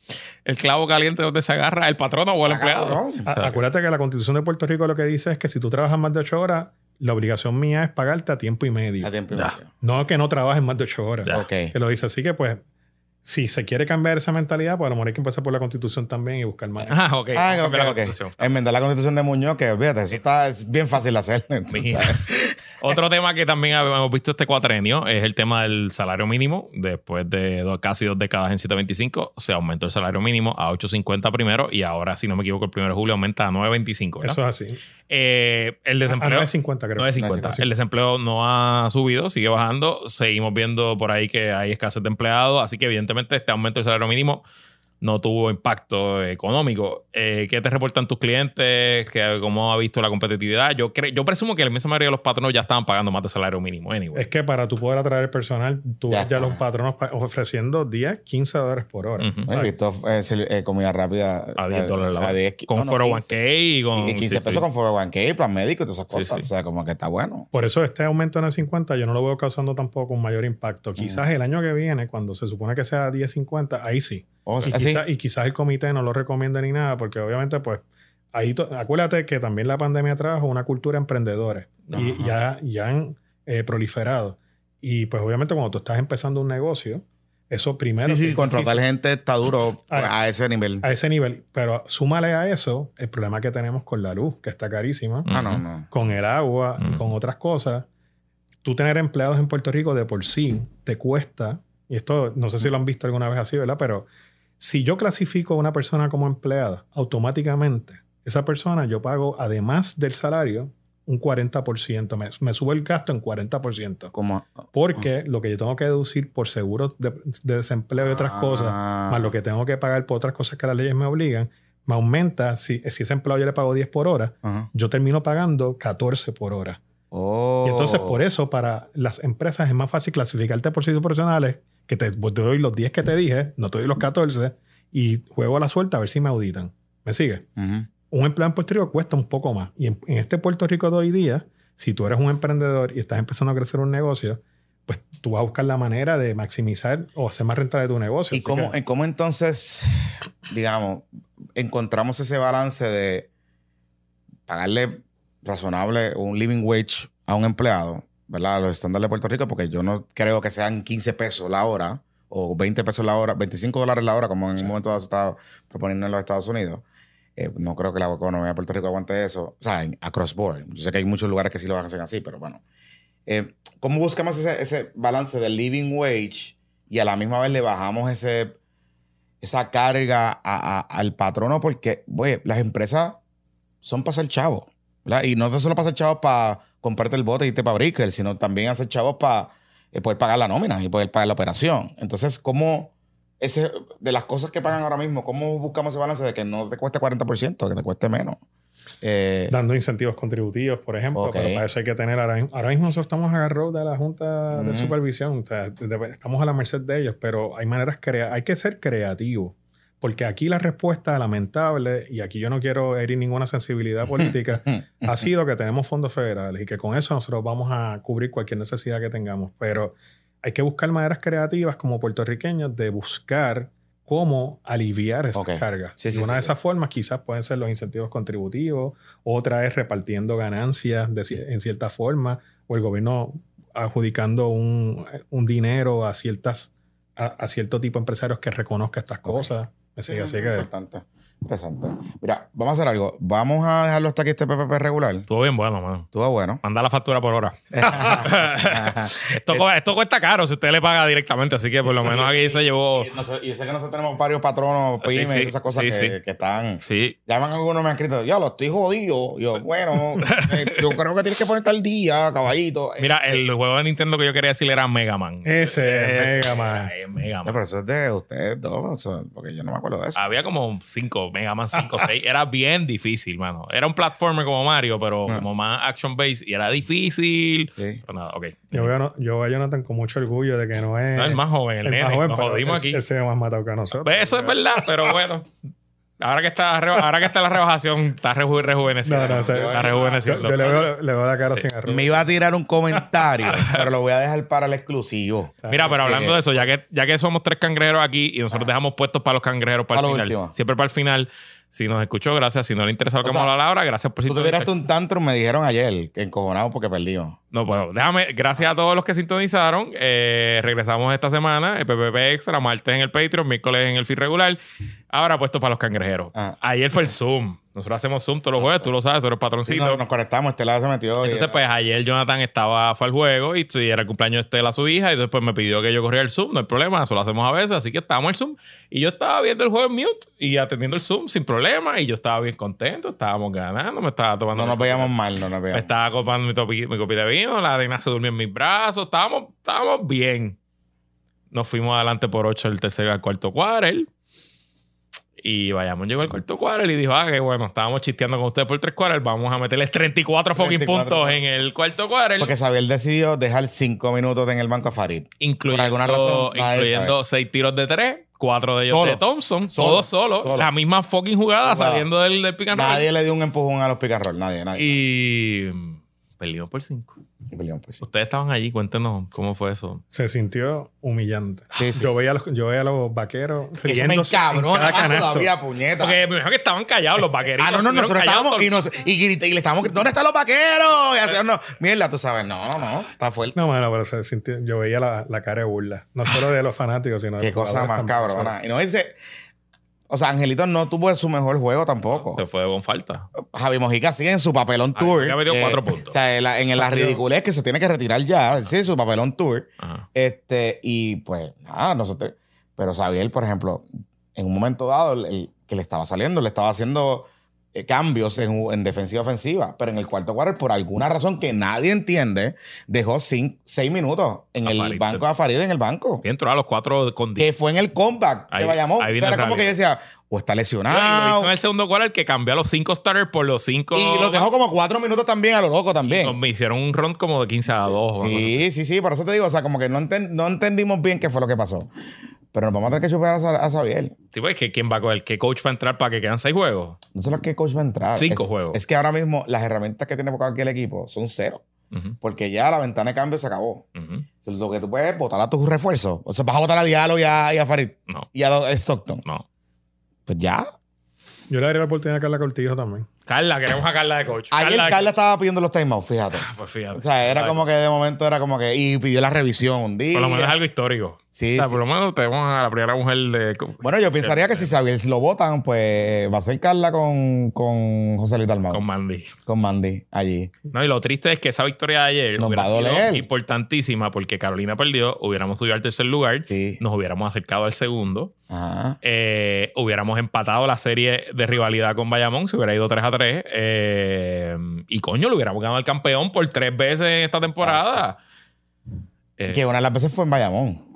Speaker 1: el clavo caliente donde se agarra el patrono o el
Speaker 2: Ah,
Speaker 1: empleado.
Speaker 2: cabrón.
Speaker 3: Acuérdate que la Constitución de Puerto Rico lo que dice es que si tú trabajas más de 8 horas, la obligación mía es pagarte a tiempo y medio.
Speaker 2: A tiempo y medio.
Speaker 3: No que no trabajes más de 8 horas. Que lo dice así que, pues, si se quiere cambiar esa mentalidad, pues a lo mejor hay que empezar por la Constitución también y buscar más.
Speaker 1: Ah, ok.
Speaker 2: Ah,
Speaker 1: Vamos a
Speaker 2: ok,
Speaker 1: cambiar la
Speaker 2: ok.
Speaker 1: constitución.
Speaker 2: Enmendar la constitución de Muñoz, que olvídate, eso está, es bien fácil de hacer.
Speaker 1: Mira. Otro tema que también hemos visto este cuatrenio es el tema del salario mínimo. Después de dos- casi dos décadas en 725, se aumentó el salario mínimo a 8.50 primero y ahora, si no me equivoco, el 1 de julio aumenta a 9.25. ¿verdad?
Speaker 3: Eso es así.
Speaker 1: Eh, el
Speaker 3: A
Speaker 1: desempleo.
Speaker 3: 9.50 creo.
Speaker 1: 9.50. El desempleo no ha subido, sigue bajando. Seguimos viendo por ahí que hay escasez de empleados. Así que, evidentemente, este aumento del salario mínimo no tuvo impacto económico. Eh, ¿Qué te reportan tus clientes? ¿Qué- ¿Cómo ha visto la competitividad? Yo, cre- yo presumo que la inmensa mayoría de los patronos ya estaban pagando más de salario mínimo. Anyway.
Speaker 3: Es que para tú poder atraer personal, tú
Speaker 2: Ya
Speaker 3: ves ya los patronos pa- ofreciendo 10, 15 dólares por hora.
Speaker 1: Ujú.
Speaker 2: He visto eh, comida rápida.
Speaker 1: a
Speaker 2: o
Speaker 1: 10
Speaker 2: sea,
Speaker 1: dólares la hora.
Speaker 2: 10,
Speaker 1: Con
Speaker 2: no, no,
Speaker 1: 401k y con.
Speaker 2: Y 15
Speaker 1: sí,
Speaker 2: pesos
Speaker 1: sí.
Speaker 2: con 401k, plan médico y todas esas cosas.
Speaker 1: sí.
Speaker 2: O sea, como que está bueno.
Speaker 3: Por eso este aumento en el 50 yo no lo veo causando tampoco un mayor impacto. Quizás el año que viene, cuando se supone que sea 10.50, ahí sí.
Speaker 2: O
Speaker 3: Y,
Speaker 2: sea, sí.
Speaker 3: quizás, y quizás el comité no lo recomienda ni nada, porque obviamente, pues, ahí acuérdate que también la pandemia trajo una cultura emprendedora y
Speaker 2: Ajá.
Speaker 3: ya, ya han eh, proliferado. Y pues obviamente cuando tú estás empezando un negocio, eso primero...
Speaker 2: Sí, sí,
Speaker 3: es
Speaker 2: contratar gente está duro
Speaker 3: Ah.
Speaker 2: a ese nivel.
Speaker 3: a ese nivel. Pero súmale a eso el problema que tenemos con la luz, que está carísima,
Speaker 2: Ah, no, no.
Speaker 3: con el agua y
Speaker 1: Ujú.
Speaker 3: con otras cosas. Tú tener empleados en Puerto Rico de por sí te cuesta, y esto no sé si lo han visto alguna vez así, ¿verdad? Pero si yo clasifico a una persona como empleada, automáticamente, esa persona yo pago, además del salario, un 40%. Me, me sube el gasto en 40%.
Speaker 2: Como,
Speaker 3: Porque lo que yo tengo que deducir por seguros de, de desempleo y otras cosas,
Speaker 2: Ah.
Speaker 3: más lo que tengo que pagar por otras cosas que las leyes me obligan, me aumenta. Si, si ese empleado yo le pago 10 por hora, yo termino pagando 14 por hora.
Speaker 2: Oh.
Speaker 3: Y entonces, por eso, para las empresas es más fácil clasificarte por servicios profesionales, que te, te doy los 10 que te dije, no te doy los 14, y juego a la suerte a ver si me auditan. ¿Me sigue? Un empleado en Puerto Rico cuesta un poco más. Y en, en este Puerto Rico de hoy día, si tú eres un emprendedor y estás empezando a crecer un negocio, pues tú vas a buscar la manera de maximizar o hacer más rentable tu negocio.
Speaker 2: ¿Y cómo,
Speaker 3: que-
Speaker 2: cómo entonces, digamos, encontramos ese balance de pagarle razonable un living wage a un empleado ¿verdad? Los estándares de Puerto Rico, porque yo no creo que sean 15 pesos la hora o 20 pesos la hora, 25 dólares la hora, como en un momento dado se estaba proponiendo en los Estados Unidos. Eh, no creo que la economía de Puerto Rico aguante eso. O sea, en, across board. Yo sé que hay muchos lugares que sí lo hacen así, pero bueno. Eh, ¿Cómo buscamos ese, ese balance del living wage y a la misma vez le bajamos ese, esa carga a- a- al patrono? Porque, oye, las empresas son para ser chavos. ¿verdad? Y no solo para ser chavos para comprarte el bote y para Brickell, sino también hacer chavos para eh, poder pagar la nómina y poder pagar la operación. Entonces, ¿cómo ese, de las cosas que pagan ahora mismo, cómo buscamos ese balance de que no te cueste 40%, que te cueste menos? Eh,
Speaker 3: Dando incentivos contributivos, por ejemplo, pero para eso hay que tener ahora mismo. Ahora mismo nosotros estamos agarrados de la Junta de. Supervisión, o sea, de- de- estamos a la merced de ellos, pero hay maneras, crea hay que ser creativos, porque aquí la respuesta lamentable, y aquí yo no quiero herir ninguna sensibilidad política, ha sido que tenemos fondos federales y que con eso nosotros vamos a cubrir cualquier necesidad que tengamos, pero hay que buscar maneras creativas como puertorriqueños de buscar cómo aliviar esas cargas.
Speaker 2: Sí, sí,
Speaker 3: y una
Speaker 2: sí,
Speaker 3: de esas formas quizás pueden ser los incentivos contributivos, otra es repartiendo ganancias de en cierta forma, o el gobierno adjudicando un, un dinero a ciertas a, a cierto tipo de empresarios que reconozca estas cosas. Así
Speaker 2: es
Speaker 3: que
Speaker 2: Importante. Interesante. Mira, vamos a hacer algo. Vamos a dejarlo hasta aquí este PPP regular.
Speaker 1: Estuvo bien bueno, mano.
Speaker 2: Estuvo bueno.
Speaker 1: Manda la factura por hora. Esto, esto cuesta caro si usted le paga directamente, así que por lo menos aquí se llevó.
Speaker 2: Y, no sé- y sé que nosotros tenemos varios patronos, pymes,
Speaker 1: sí,
Speaker 2: y esas cosas
Speaker 1: sí,
Speaker 2: que,
Speaker 1: sí.
Speaker 2: que están.
Speaker 1: Sí.
Speaker 2: Llaman algunos me han escrito, ya lo estoy jodido. Yo, bueno, eh, yo creo que tienes que ponerte al día, caballito. Eh,
Speaker 1: Mira, el juego de Nintendo que yo quería decir era Mega Man.
Speaker 3: Ese es Mega Man.
Speaker 2: No, pero eso es de ustedes dos, porque yo no me acuerdo de eso.
Speaker 1: Había como cinco, Mega Man 5 6. Era bien difícil, mano. Era un platformer como Mario, pero
Speaker 2: Ah.
Speaker 1: como más action based y era difícil.
Speaker 2: Sí.
Speaker 1: Pero nada, ok.
Speaker 3: Yo veo, no- yo veo a Jonathan con mucho orgullo de que no es
Speaker 1: No, el más joven, el,
Speaker 3: el
Speaker 1: nene.
Speaker 3: más joven,
Speaker 1: Nos jodimos aquí.
Speaker 3: él se ve más matado que nosotros.
Speaker 1: Pues eso es verdad, pero bueno. Ahora que está, ahora que está la rebajación, está reju- rejuveneciendo.
Speaker 3: No, no, o sea,
Speaker 1: está
Speaker 3: Yo,
Speaker 1: rejuveneciendo.
Speaker 3: yo le, veo, le veo la cara sin arrugas.
Speaker 2: Me iba a tirar un comentario, pero lo voy a dejar para el exclusivo.
Speaker 1: Mira, pero hablando
Speaker 2: Eh,
Speaker 1: de eso, ya que, ya que somos tres cangrejeros aquí y nosotros dejamos puestos para los cangrejeros para
Speaker 2: Para
Speaker 1: el final.
Speaker 2: último.
Speaker 1: Siempre para el final. Si nos escuchó, gracias. Si no le interesa lo que hemos hablado ahora, gracias por
Speaker 2: Tú te tiraste un tantrum, me dijeron ayer, que encojonado porque perdimos.
Speaker 1: No, bueno, déjame, gracias a todos los que sintonizaron. Eh, regresamos esta semana, el PPP Extra, martes en el Patreon, miércoles en el feed regular. Ahora puesto para los cangrejeros.
Speaker 2: Ah.
Speaker 1: Ayer fue el Zoom. Nosotros hacemos Zoom todos los jueves, tú lo sabes, tú eres
Speaker 2: Sí,
Speaker 1: patroncito.
Speaker 2: nos, nos conectamos, este lado se metió.
Speaker 1: Entonces, pues ayer Jonathan estaba, fue al juego y era el cumpleaños de Estela, su hija, y después me pidió que yo corriera el Zoom, no hay problema, eso lo hacemos a veces, así que estábamos en el Zoom. Y yo estaba viendo el juego en mute y atendiendo el Zoom sin problema, y yo estaba bien contento, estábamos ganando, me estaba tomando.
Speaker 2: no nos veíamos mal, no nos
Speaker 1: Me
Speaker 2: veíamos.
Speaker 1: estaba copando mi, topi- mi copita de vino, la arena se durmió en mis brazos, estábamos, estábamos bien. Nos fuimos adelante por 8 el tercer al cuarto quarter. Y vayamos, llegó al cuarto quarter y dijo, ah, que bueno, estábamos chisteando con ustedes por tres quarters, vamos a meterles 34 fucking
Speaker 2: 34
Speaker 1: puntos en el cuarto quarter.
Speaker 2: Porque Xavier decidió dejar cinco minutos en el banco a Farid.
Speaker 1: incluyendo,
Speaker 2: alguna razón,
Speaker 1: incluyendo seis tiros de tres, cuatro de ellos
Speaker 2: Solo.
Speaker 1: de Thompson,
Speaker 2: Solo.
Speaker 1: todos solos,
Speaker 2: Solo.
Speaker 1: la misma fucking jugada
Speaker 2: Jugada.
Speaker 1: saliendo del, del pick and roll.
Speaker 2: Nadie le dio un empujón a los pick and roll, nadie, nadie.
Speaker 1: Y perdimos por cinco.
Speaker 2: Pues, sí.
Speaker 1: Ustedes estaban allí, cuéntenos cómo fue eso.
Speaker 3: Se sintió humillante.
Speaker 2: Sí, sí,
Speaker 3: yo,
Speaker 2: sí.
Speaker 3: Veía a los, yo veía a los vaqueros
Speaker 2: Eso me
Speaker 3: riéndose canasto.
Speaker 2: todavía, puñeta.
Speaker 1: Porque me dijo que estaban callados los vaqueritos.
Speaker 2: Ah, no, no, nosotros estábamos
Speaker 1: todo-
Speaker 2: y, nos, y, y le estábamos gritando, ¿dónde están los vaqueros? Y hacíamos, mierda, tú sabes, no, no, no, está fuerte.
Speaker 3: No, mano, pero se sintió, yo veía la, la cara de burla. No solo de los fanáticos, sino de
Speaker 2: Qué
Speaker 3: los
Speaker 2: cosa
Speaker 3: jugadores
Speaker 2: más cabrona. Y no dice, o sea, Angelito no tuvo su mejor juego tampoco.
Speaker 1: Se fue con falta.
Speaker 2: Javi Mojica sigue en su papelón tour.
Speaker 1: Mojica metió cuatro puntos.
Speaker 2: O sea, en la, en la ridiculez que se tiene que retirar ya. Sí, su papelón tour.
Speaker 1: Ajá.
Speaker 2: Este, y pues, nada, nosotros. Pero Xavier, por ejemplo, en un momento dado, el, el que le estaba saliendo, le estaba haciendo eh, cambios en, en defensiva ofensiva. Pero en el cuarto quarter, por alguna razón que nadie entiende, dejó cin- seis minutos en
Speaker 1: A
Speaker 2: el
Speaker 1: Farid,
Speaker 2: banco a Farid en el banco.
Speaker 1: Y entró a los cuatro con
Speaker 2: Que fue en el comeback
Speaker 1: Ahí-
Speaker 2: de Bayamón.
Speaker 1: ahí
Speaker 2: O
Speaker 1: viene
Speaker 2: sea, era como que decía, o está
Speaker 1: Y lo
Speaker 2: lesionado.
Speaker 1: hizo en el segundo quarter que cambió a los cinco starters por los cinco.
Speaker 2: Y los dejó como cuatro minutos también a lo loco también.
Speaker 1: me hicieron un run como de 15 a 2.
Speaker 2: Sí, sí, sí, por eso te digo, o sea, como que no, enten- no entendimos bien qué fue lo que pasó. Pero nos vamos a tener que superar a, Xavier.
Speaker 1: Sí, pues, ¿que ¿quién va a coger? ¿Qué coach va a entrar para que quedan seis juegos?
Speaker 2: No sé lo que coach va a entrar.
Speaker 1: Cinco
Speaker 2: es,
Speaker 1: juegos.
Speaker 2: Es que ahora mismo las herramientas que tiene cualquier equipo son cero. Porque ya la ventana de cambio se acabó. Lo que tú puedes es votar a tus refuerzos. O sea, vas a votar a Diallo y a, y a Farid
Speaker 1: No,
Speaker 2: y a Stockton.
Speaker 1: no.
Speaker 2: Pues ya.
Speaker 3: Yo le daría la oportunidad a Carla Cortijo también.
Speaker 1: Carla, queremos a Carla de coach.
Speaker 2: Ayer
Speaker 1: de
Speaker 2: Carla estaba pidiendo los timeouts, fíjate.
Speaker 1: Pues fíjate.
Speaker 2: O sea, era
Speaker 1: Ay,
Speaker 2: como que de momento era como que. Y pidió la revisión un día.
Speaker 1: Por lo menos es algo histórico.
Speaker 2: Sí,
Speaker 1: O sea,
Speaker 2: sí.
Speaker 1: por lo menos tenemos a la primera mujer de.
Speaker 2: Bueno, yo pensaría que si Xavier lo votan, pues va a ser Carla con, con José Luis Dalmau.
Speaker 1: Con
Speaker 2: Con,
Speaker 1: Mandy.
Speaker 2: Mandy allí.
Speaker 1: No, y lo triste es que esa victoria de ayer
Speaker 2: Nos
Speaker 1: hubiera
Speaker 2: va a
Speaker 1: sido
Speaker 2: doler.
Speaker 1: importantísima porque Carolina perdió, hubiéramos subido al tercer lugar,
Speaker 2: Sí.
Speaker 1: nos hubiéramos acercado al segundo,
Speaker 2: Ajá.
Speaker 1: eh, hubiéramos empatado la serie de rivalidad con Bayamón, se hubiera ido 3 a 3, eh, y coño, le hubiéramos ganado al campeón por tres veces en esta temporada. Eh,
Speaker 2: Que una de las veces fue en Bayamón.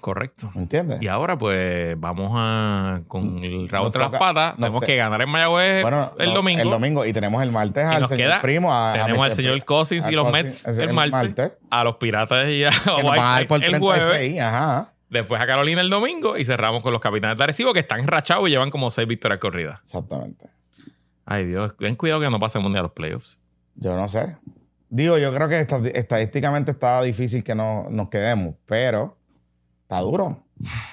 Speaker 1: Correcto.
Speaker 2: ¿Me entiendes?
Speaker 1: Y ahora, pues, vamos a. Con el rabo entre las patas. Tenemos
Speaker 2: te-
Speaker 1: que ganar en Mayagüez
Speaker 2: Bueno,
Speaker 1: el
Speaker 2: no,
Speaker 1: domingo.
Speaker 2: El domingo. Y tenemos el martes al
Speaker 1: nos
Speaker 2: señor
Speaker 1: queda-
Speaker 2: primo. A, a
Speaker 1: Tenemos al señor Cousins y los Mets
Speaker 2: el
Speaker 1: el martes, A los Piratas y a Whiteside el jueves.
Speaker 2: 36. Ajá.
Speaker 1: Después a Carolina el domingo. Y cerramos con los Capitanes de Arecibo que están enrachados y llevan como seis victorias corridas.
Speaker 2: Exactamente.
Speaker 1: Ay, Dios. Ten cuidado que no pasemos ni a los playoffs.
Speaker 2: Yo no sé. Digo, yo creo que estad- estadísticamente está difícil que no, nos quedemos, pero está duro.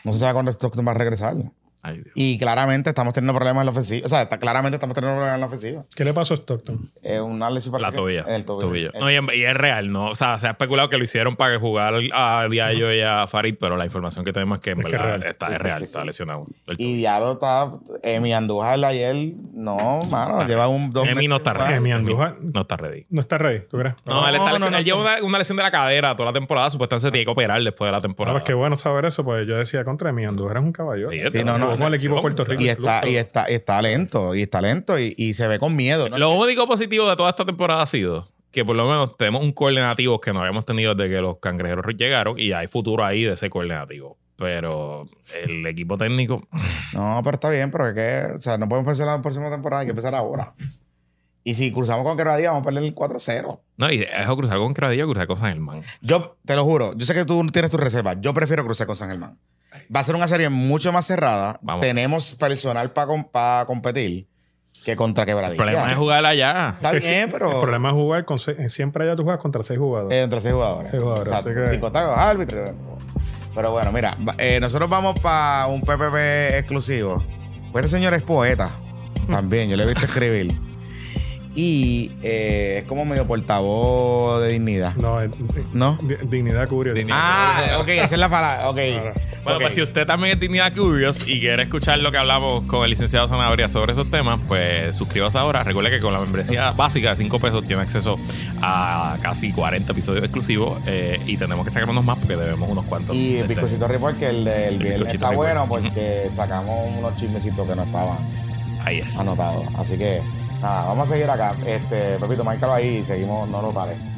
Speaker 2: No se sabe cuándo Stockton va a regresar.
Speaker 1: Ay, Dios.
Speaker 2: Y claramente estamos teniendo problemas en la ofensiva. O sea, está- claramente estamos teniendo problemas en la ofensiva.
Speaker 3: ¿Qué le pasó a Stockton?
Speaker 2: Es una lesión
Speaker 1: La
Speaker 2: parece que-
Speaker 1: tobilla.
Speaker 2: El tobillo.
Speaker 1: Tobillo.
Speaker 2: El-
Speaker 1: No, y, en- y es real, ¿no? O sea, se ha especulado que lo hicieron para jugar a Diallo y a Farid, pero la información que tenemos es que en
Speaker 3: Es que
Speaker 1: verdad
Speaker 3: es real.
Speaker 1: está,
Speaker 2: Sí,
Speaker 1: es
Speaker 2: sí,
Speaker 1: real,
Speaker 2: sí,
Speaker 1: está
Speaker 2: sí.
Speaker 1: lesionado.
Speaker 2: Y Diablo está. Emi Andújar ayer. No, mano. Lleva un dos
Speaker 1: Emi no está ready.
Speaker 3: Emi Andújar
Speaker 1: No está ready.
Speaker 3: no está ready, ¿tú crees?
Speaker 1: No,
Speaker 2: No,
Speaker 1: él, está
Speaker 2: no,
Speaker 1: lesionado.
Speaker 2: no,
Speaker 1: Él lleva
Speaker 2: no.
Speaker 1: una, una lesión de la cadera toda la temporada. Supuestamente se tiene que operar después de la
Speaker 3: Ah,
Speaker 1: temporada.
Speaker 3: pues qué bueno saber eso, pues yo decía contra Emi Andújar es un caballo.
Speaker 1: Sí,
Speaker 2: Sí, no, no,
Speaker 3: Como el equipo de Puerto Rico.
Speaker 2: Y está, y está, y está lento. Y está lento. Y, y se ve con miedo. ¿no?
Speaker 1: Lo único positivo de toda esta temporada ha sido que por lo menos tenemos un coordinativo que no habíamos tenido desde que los cangrejeros llegaron y hay futuro ahí de ese coordinativo. Pero el equipo técnico,
Speaker 2: No, pero está bien, pero es que, o sea, no podemos empezar la próxima temporada, hay que empezar ahora. Y si cruzamos con Quebradilla, vamos a perder el 4-0.
Speaker 1: no, y eso cruzar con Cradillo, cruzar con San Germán.
Speaker 2: Yo te lo juro, yo sé que tú tienes tus reservas. Yo prefiero cruzar con San Germán. Va a ser una serie mucho más cerrada.
Speaker 1: Vamos.
Speaker 2: Tenemos personal para competir que contra
Speaker 1: El
Speaker 2: Quebradilla.
Speaker 1: problema es jugar allá.
Speaker 2: Está bien, pero.
Speaker 3: El problema es jugar con siempre allá tú juegas contra seis jugadores.
Speaker 2: eh, entre seis jugadores.
Speaker 3: Seis jugadores, que-
Speaker 2: contar con los árbitros. Pero bueno, mira, eh, nosotros vamos para un PPP exclusivo. Pues este señor es poeta. También, yo le he visto escribir. Y eh, es como medio portavoz de dignidad.
Speaker 3: No, es-
Speaker 2: ¿No?
Speaker 3: di- dignidad curiosa.
Speaker 1: Dignidad.
Speaker 2: Ah, ok, esa es la palabra. Ok.
Speaker 1: Bueno, pues si usted también es Dignidad Curious y quiere escuchar lo que hablamos con el licenciado Sanabria sobre esos temas, pues suscríbase ahora. Recuerde que con la membresía básica de 5 pesos tiene acceso a casi 40 episodios exclusivos eh, y tenemos que sacar unos más porque debemos unos cuantos.
Speaker 2: Y el
Speaker 1: Este,
Speaker 2: bizcochito report, que el del viernes
Speaker 1: bizcochito
Speaker 2: está
Speaker 1: report.
Speaker 2: bueno porque sacamos unos chismecitos que no estaban
Speaker 1: Ahí es.
Speaker 2: anotados. Así que, nada, vamos a seguir acá. Este, Pepito, márcalo ahí y seguimos, no lo pares.